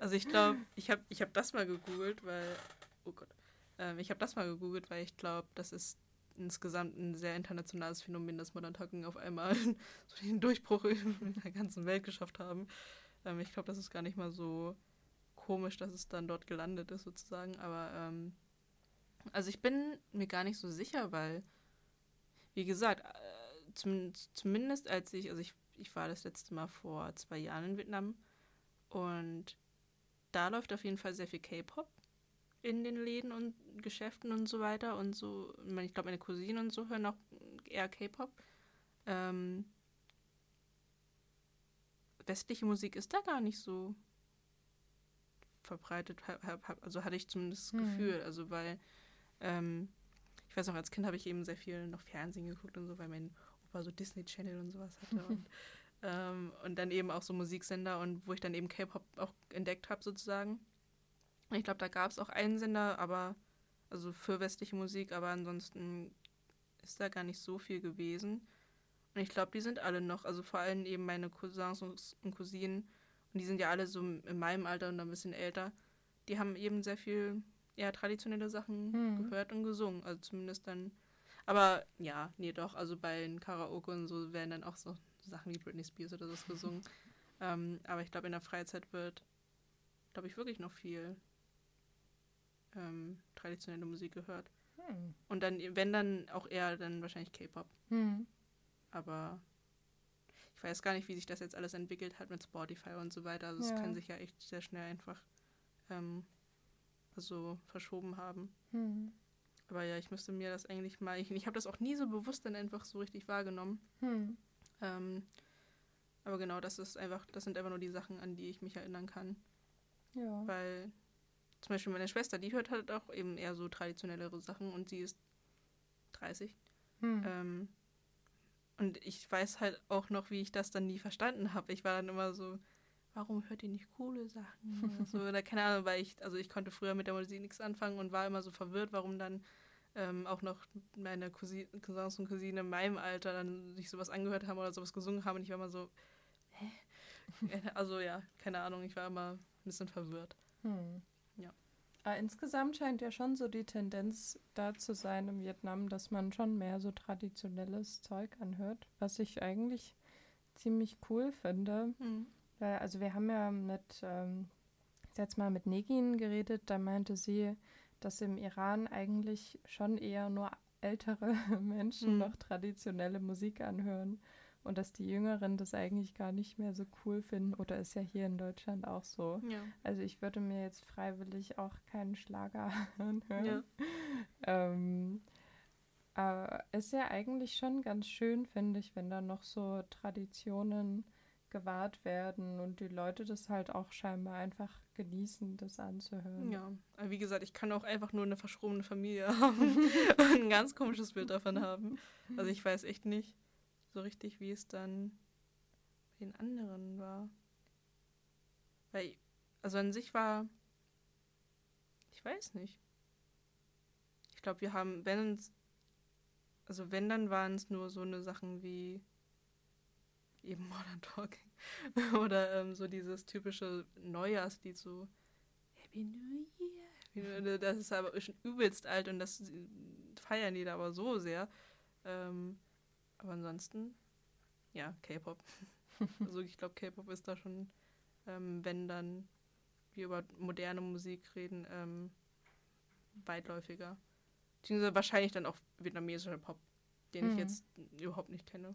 Also ich glaube, ich habe ich hab das mal gegoogelt, weil, oh Gott, ähm, ich habe das mal gegoogelt, weil ich glaube, das ist insgesamt ein sehr internationales Phänomen, dass Modern Talking auf einmal so den Durchbruch in der ganzen Welt geschafft haben. Ähm, ich glaube, das ist gar nicht mal so komisch, dass es dann dort gelandet ist sozusagen, aber ähm, also ich bin mir gar nicht so sicher, weil, wie gesagt, äh, zum, zumindest als ich, also ich, ich war das letzte Mal vor zwei Jahren in Vietnam und da läuft auf jeden Fall sehr viel K-Pop in den Läden und Geschäften und so weiter und so. Ich glaube, meine Cousinen und so hören auch eher K-Pop. Ähm, westliche Musik ist da gar nicht so verbreitet, also hatte ich zumindest das Hm. Gefühl. Also weil, ähm, ich weiß noch, als Kind habe ich eben sehr viel noch Fernsehen geguckt und so, weil mein Opa so Disney Channel und sowas hatte. und, ähm, und dann eben auch so Musiksender und wo ich dann eben K-Pop auch entdeckt habe sozusagen. Ich glaube, da gab es auch einen Sender, aber also für westliche Musik, aber ansonsten ist da gar nicht so viel gewesen. Und ich glaube, die sind alle noch, also vor allem eben meine Cousins und Cousinen, und die sind ja alle so in meinem Alter und ein bisschen älter, die haben eben sehr viel eher traditionelle Sachen Hm. gehört und gesungen. Also zumindest dann. Aber ja, nee, doch, also bei den Karaoke und so werden dann auch so Sachen wie Britney Spears oder so gesungen. ähm, aber ich glaube, in der Freizeit wird, glaube ich, wirklich noch viel ähm, traditionelle Musik gehört. Hm. Und dann, wenn dann auch eher dann wahrscheinlich K-Pop. Hm. Aber ich weiß gar nicht, wie sich das jetzt alles entwickelt hat mit Spotify und so weiter. Also es Ja. kann sich ja echt sehr schnell einfach ähm, also verschoben haben. Hm. Aber ja, ich müsste mir das eigentlich mal. Ich, ich habe das auch nie so bewusst dann einfach so richtig wahrgenommen. Hm. Ähm, aber genau, das ist einfach, das sind einfach nur die Sachen, an die ich mich erinnern kann. Ja. Weil zum Beispiel meine Schwester, die hört halt auch eben eher so traditionellere Sachen und sie ist 30. Hm. Ähm, und ich weiß halt auch noch, wie ich das dann nie verstanden habe. Ich war dann immer so, warum hört ihr nicht coole Sachen? Oder so, oder keine Ahnung, weil ich, also ich konnte früher mit der Musik nichts anfangen und war immer so verwirrt, warum dann ähm, auch noch meine Cousin, Cousins und Cousinen in meinem Alter dann sich sowas angehört haben oder sowas gesungen haben. Und ich war immer so, hä? Also ja, keine Ahnung, ich war immer ein bisschen verwirrt. Hm. Ja. Aber insgesamt scheint ja schon so die Tendenz da zu sein im Vietnam, dass man schon mehr so traditionelles Zeug anhört, was ich eigentlich ziemlich cool finde. Weil, also wir haben ja mit, ähm, jetzt mal mit Negin geredet, da meinte sie, dass im Iran eigentlich schon eher nur ältere Menschen Mhm. noch traditionelle Musik anhören und dass die Jüngeren das eigentlich gar nicht mehr so cool finden oder ist ja hier in Deutschland auch so. Ja. Also ich würde mir jetzt freiwillig auch keinen Schlager anhören. Ja. Ähm, aber ist ja eigentlich schon ganz schön, finde ich, wenn da noch so Traditionen gewahrt werden und die Leute das halt auch scheinbar einfach genießen, das anzuhören. Ja, aber wie gesagt, ich kann auch einfach nur eine verschrobene Familie haben und ein ganz komisches Bild davon haben. Also ich weiß echt nicht, so richtig, wie es dann bei den anderen war. Weil, also an sich war, ich weiß nicht. Ich glaube, wir haben, wenn es, also wenn, dann waren es nur so eine Sachen wie eben Modern Talking oder ähm, so dieses typische Neujahrslied, so Happy New Year. Year. Das ist aber schon übelst alt und das feiern die da aber so sehr. Ähm, aber ansonsten, ja, K-Pop. also ich glaube, K-Pop ist da schon, ähm, wenn dann wir über moderne Musik reden, ähm, weitläufiger. Beziehungsweise wahrscheinlich dann auch vietnamesischer Pop, den Mhm. ich jetzt überhaupt nicht kenne.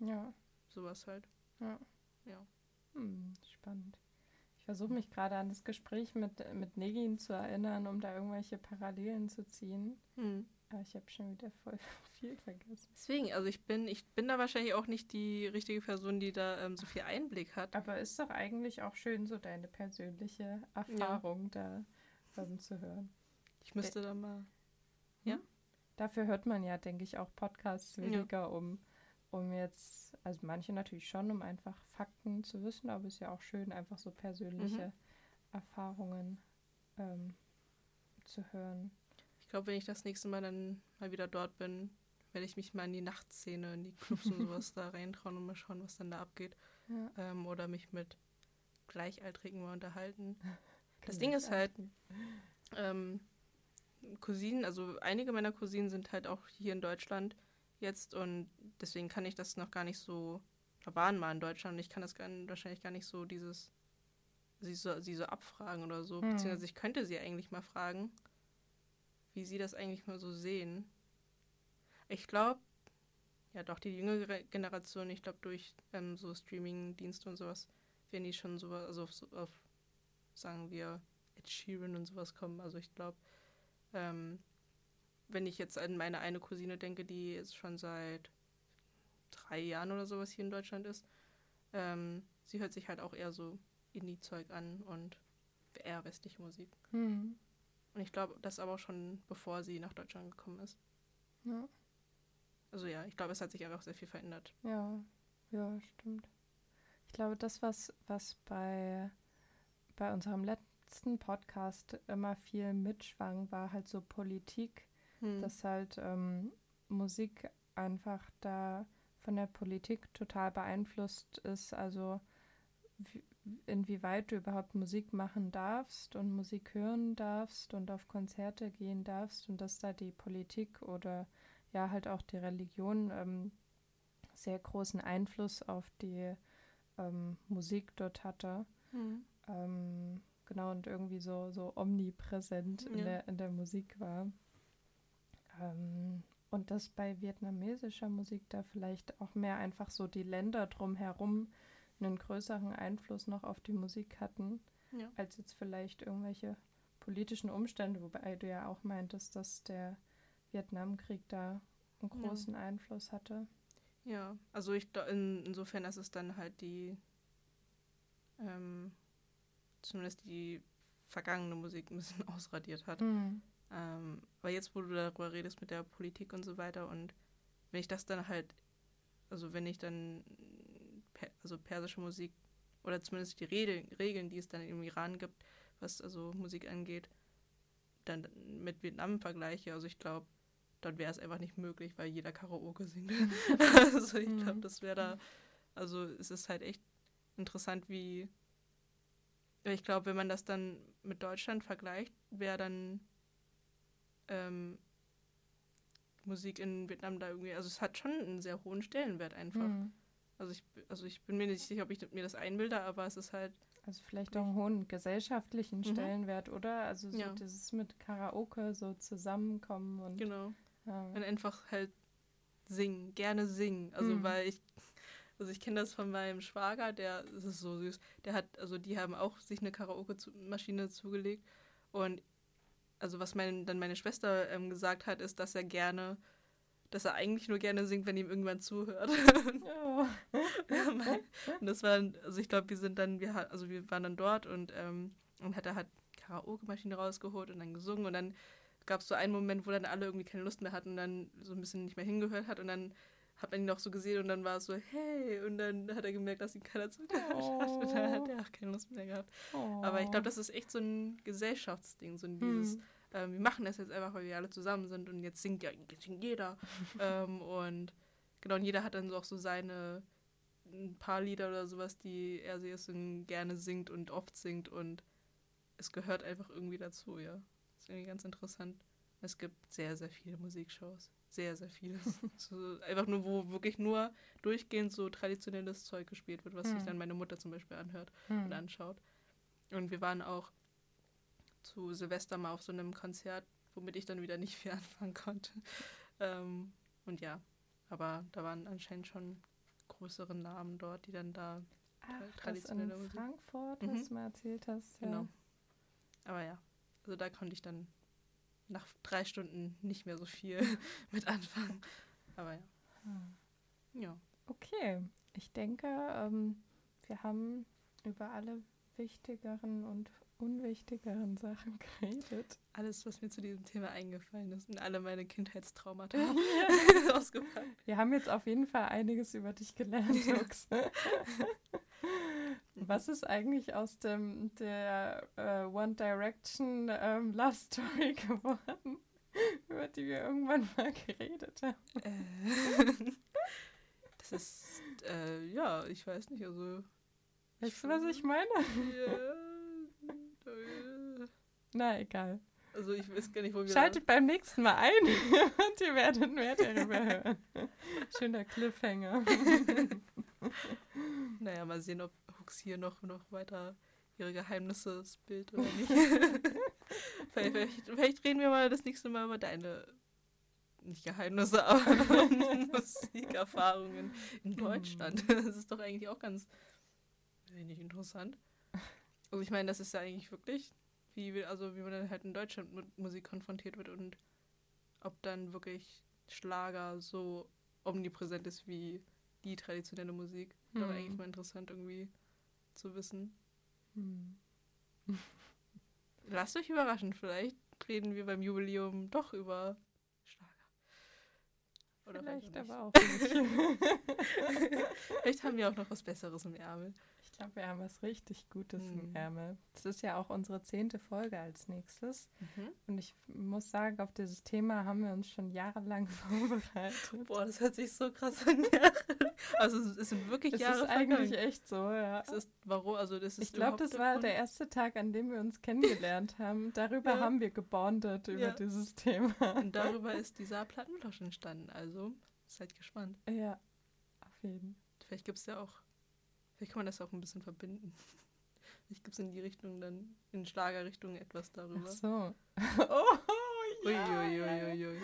Ja. Sowas halt. Ja. Ja. Hm, spannend. Ich versuche mich gerade an das Gespräch mit, mit Negin zu erinnern, um da irgendwelche Parallelen zu ziehen. Hm. Aber ich habe schon wieder voll viel vergessen. Deswegen, also ich bin, ich bin da wahrscheinlich auch nicht die richtige Person, die da ähm, so viel Einblick hat. Aber ist doch eigentlich auch schön, so deine persönliche Erfahrung da ähm, zu hören. Ich müsste da mal. Dafür hört man ja, denke ich, auch Podcasts Ja. weniger, um, um jetzt, also manche natürlich schon, um einfach Fakten zu wissen, aber es ist ja auch schön, einfach so persönliche Mhm. Erfahrungen ähm, zu hören. Ich glaube, wenn ich das nächste Mal dann mal wieder dort bin, werde ich mich mal in die Nachtszene, in die Clubs und sowas da reintrauen und mal schauen, was dann da abgeht. Ja. Ähm, oder mich mit Gleichaltrigen mal unterhalten. Das. Ding ist halt, ähm, Cousinen, also einige meiner Cousinen sind halt auch hier in Deutschland jetzt und deswegen kann ich das noch gar nicht so, oder waren mal in Deutschland und ich kann das gar, wahrscheinlich gar nicht so dieses, sie so, sie so abfragen oder so, Hm. beziehungsweise ich könnte sie eigentlich mal fragen, wie sie das eigentlich mal so sehen. Ich glaube, ja doch, die jüngere Generation, ich glaube durch ähm, so Streaming-Dienste und sowas, werden die schon so, also auf, so- auf sagen wir, Ed Sheeran und sowas kommen. Also ich glaube, ähm, wenn ich jetzt an meine eine Cousine denke, die jetzt schon seit drei Jahren oder sowas hier in Deutschland ist, ähm, sie hört sich halt auch eher so Indie-Zeug an und eher westliche Musik. Hm. Und ich glaube, das aber auch schon bevor sie nach Deutschland gekommen ist. Ja. Also ja, ich glaube, es hat sich einfach sehr viel verändert. Ja, ja, stimmt. Ich glaube, das, was, was bei, bei unserem letzten Podcast immer viel mitschwang, war halt so Politik, Hm. dass halt ähm, Musik einfach da von der Politik total beeinflusst ist. Also wie, inwieweit du überhaupt Musik machen darfst und Musik hören darfst und auf Konzerte gehen darfst und dass da die Politik oder ja halt auch die Religion ähm, sehr großen Einfluss auf die ähm, Musik dort hatte. Hm. Ähm, genau, und irgendwie so, so omnipräsent in, Ja. der, in der Musik war. Ähm, und dass bei vietnamesischer Musik da vielleicht auch mehr einfach so die Länder drumherum einen größeren Einfluss noch auf die Musik hatten, Ja. als jetzt vielleicht irgendwelche politischen Umstände, wobei du ja auch meintest, dass der Vietnamkrieg da einen Ja. großen Einfluss hatte. Ja, also ich in, insofern, dass es dann halt die, ähm, zumindest die vergangene Musik ein bisschen ausradiert hat. Mhm. Ähm, aber jetzt, wo du darüber redest mit der Politik und so weiter und wenn ich das dann halt, also wenn ich dann per, also persische Musik oder zumindest die Rede, Regeln, die es dann im Iran gibt, was also Musik angeht, dann mit Vietnam vergleiche, also ich glaube, dort wäre es einfach nicht möglich, weil jeder Karaoke singt. also ich glaube, Mhm. das wäre da, also es ist halt echt interessant, wie, ich glaube, wenn man das dann mit Deutschland vergleicht, wäre dann ähm, Musik in Vietnam da irgendwie, also es hat schon einen sehr hohen Stellenwert einfach. Mhm. Also ich, also ich bin mir nicht sicher, ob ich mir das einbilde, aber es ist halt, Also vielleicht auch einen hohen gesellschaftlichen Mhm. Stellenwert, oder? Also so Ja. dieses mit Karaoke so zusammenkommen und genau, ja. und einfach halt singen, gerne singen. Also Mhm. weil ich, also ich kenne das von meinem Schwager, der, das ist so süß, der hat, also die haben auch sich eine Karaoke-Maschine zugelegt und also was mein, dann meine Schwester ähm, gesagt hat, ist, dass er gerne, dass er eigentlich nur gerne singt, wenn ihm irgendwann zuhört. Ja. und das war, also ich glaube, wir sind dann, wir also wir waren dann dort und ähm, und hat er halt Karaoke-Maschine rausgeholt und dann gesungen und dann gab es so einen Moment, wo dann alle irgendwie keine Lust mehr hatten und dann so ein bisschen nicht mehr hingehört hat und dann hat man ihn auch so gesehen und dann war es so, hey, und dann hat er gemerkt, dass ihn keiner zugehört hat und dann hat er auch keine Lust mehr gehabt. Aber ich glaube, das ist echt so ein Gesellschaftsding, so ein dieses, Hm. ähm, wir machen das jetzt einfach, weil wir alle zusammen sind und jetzt singt ja jetzt singt jeder. ähm, und genau, und jeder hat dann so auch so seine ein paar Lieder oder sowas, die er sehr gerne singt und oft singt und es gehört einfach irgendwie dazu, ja. ist irgendwie ganz interessant. Es gibt sehr, sehr viele Musikshows. Sehr, sehr viele. so, einfach nur, wo wirklich nur durchgehend so traditionelles Zeug gespielt wird, was sich Hm. dann meine Mutter zum Beispiel anhört Hm. und anschaut. Und wir waren auch zu Silvester mal auf so einem Konzert, womit ich dann wieder nicht viel anfangen konnte. Ähm, und ja, aber da waren anscheinend schon größere Namen dort, die dann da, Ach, das in traditionelle Musik. Frankfurt, Mhm. was du mal erzählt hast. Ja. genau. Aber ja, also da konnte ich dann nach drei Stunden nicht mehr so viel mit anfangen. Aber ja. Hm. Ja. Okay, ich denke, ähm, wir haben über alle wichtigeren und unwichtigeren Sachen geredet. Alles, was mir zu diesem Thema eingefallen ist und alle meine Kindheitstraumata ausgepackt. Wir haben jetzt auf jeden Fall einiges über dich gelernt, Lux. Was ist eigentlich aus dem der äh, One Direction ähm, Love Story geworden, über die wir irgendwann mal geredet haben? Äh, das ist, äh, ja, ich weiß nicht, also. Weißt du, was ich meine? Ja, äh, Na, egal. also ich weiß gar nicht, wo wir. Schaltet beim nächsten Mal ein und ihr werdet mehr darüber hören. Schöner Cliffhanger. Naja, mal sehen, ob Hier noch, noch weiter ihre Geheimnisse spielt oder nicht. vielleicht, vielleicht, vielleicht reden wir mal das nächste Mal über deine, nicht Geheimnisse, aber Musikerfahrungen in Deutschland. Das ist doch eigentlich auch ganz wenig interessant. Also ich meine, das ist ja eigentlich wirklich, wie, also wie man dann halt in Deutschland mit Musik konfrontiert wird und ob dann wirklich Schlager so omnipräsent ist wie die traditionelle Musik. Doch Hm. eigentlich mal interessant irgendwie zu wissen. Hm. Lasst euch überraschen, vielleicht reden wir beim Jubiläum doch über Schlager. Oder Vielleicht aber auch nicht. Vielleicht haben wir auch noch was Besseres im Ärmel. Ich glaube, wir haben was richtig Gutes Hm. im Ärmel. Das ist ja auch unsere zehnte Folge als nächstes. Und ich muss sagen, auf dieses Thema haben wir uns schon jahrelang vorbereitet. Boah, das hört sich so krass an. Also es sind wirklich Es Jahre ist eigentlich vergangen. echt so, ja. Es ist, warum, also das ist Ich glaube, das war der erste Tag, an dem wir uns kennengelernt haben. Darüber Ja. haben wir gebondet über Ja. dieses Thema. Und darüber ist dieser Plattenflosch entstanden. Also seid gespannt. Ja, auf jeden Vielleicht gibt es ja auch, vielleicht kann man das auch ein bisschen verbinden. Vielleicht gibt es in die Richtung dann, in Schlagerrichtung etwas darüber. Ach so. oh, ja, ui, ja, ja. ui, ui, ui.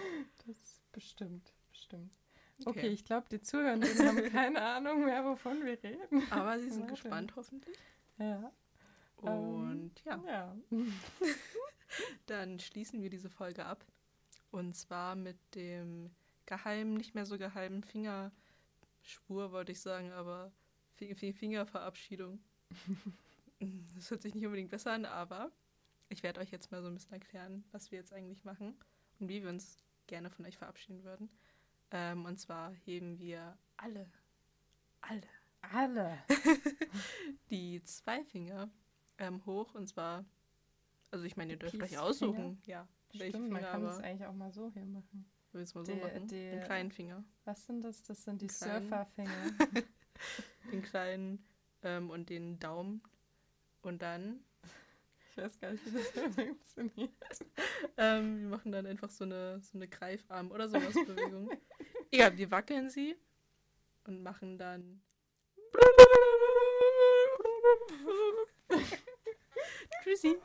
Das bestimmt, bestimmt. Okay, ich glaube, die Zuhörenden haben keine Ahnung mehr, wovon wir reden. Aber sie sind Warte. gespannt hoffentlich. Ja. Und ja, Ja. dann schließen wir diese Folge ab. Und zwar mit dem geheimen, nicht mehr so geheimen Fingerschwur, wollte ich sagen, aber Fingerverabschiedung. Das hört sich nicht unbedingt besser an, aber ich werde euch jetzt mal so ein bisschen erklären, was wir jetzt eigentlich machen und wie wir uns gerne von euch verabschieden würden. Ähm, und zwar heben wir alle, alle Alle. die zwei Finger ähm, hoch und zwar, also ich meine, ihr dürft euch aussuchen, ja, welche Stimmt, man Finger, kann aber das eigentlich auch mal so hier machen. will es mal so machen. die- den kleinen Finger, Was sind das? Das sind die. Surferfinger. den kleinen ähm, und den Daumen und dann, Ich weiß gar nicht, wie das funktioniert. ähm, wir machen dann einfach so eine so eine Greifarm oder sowas Bewegung. Egal, wir wackeln sie und machen dann Tschüssi.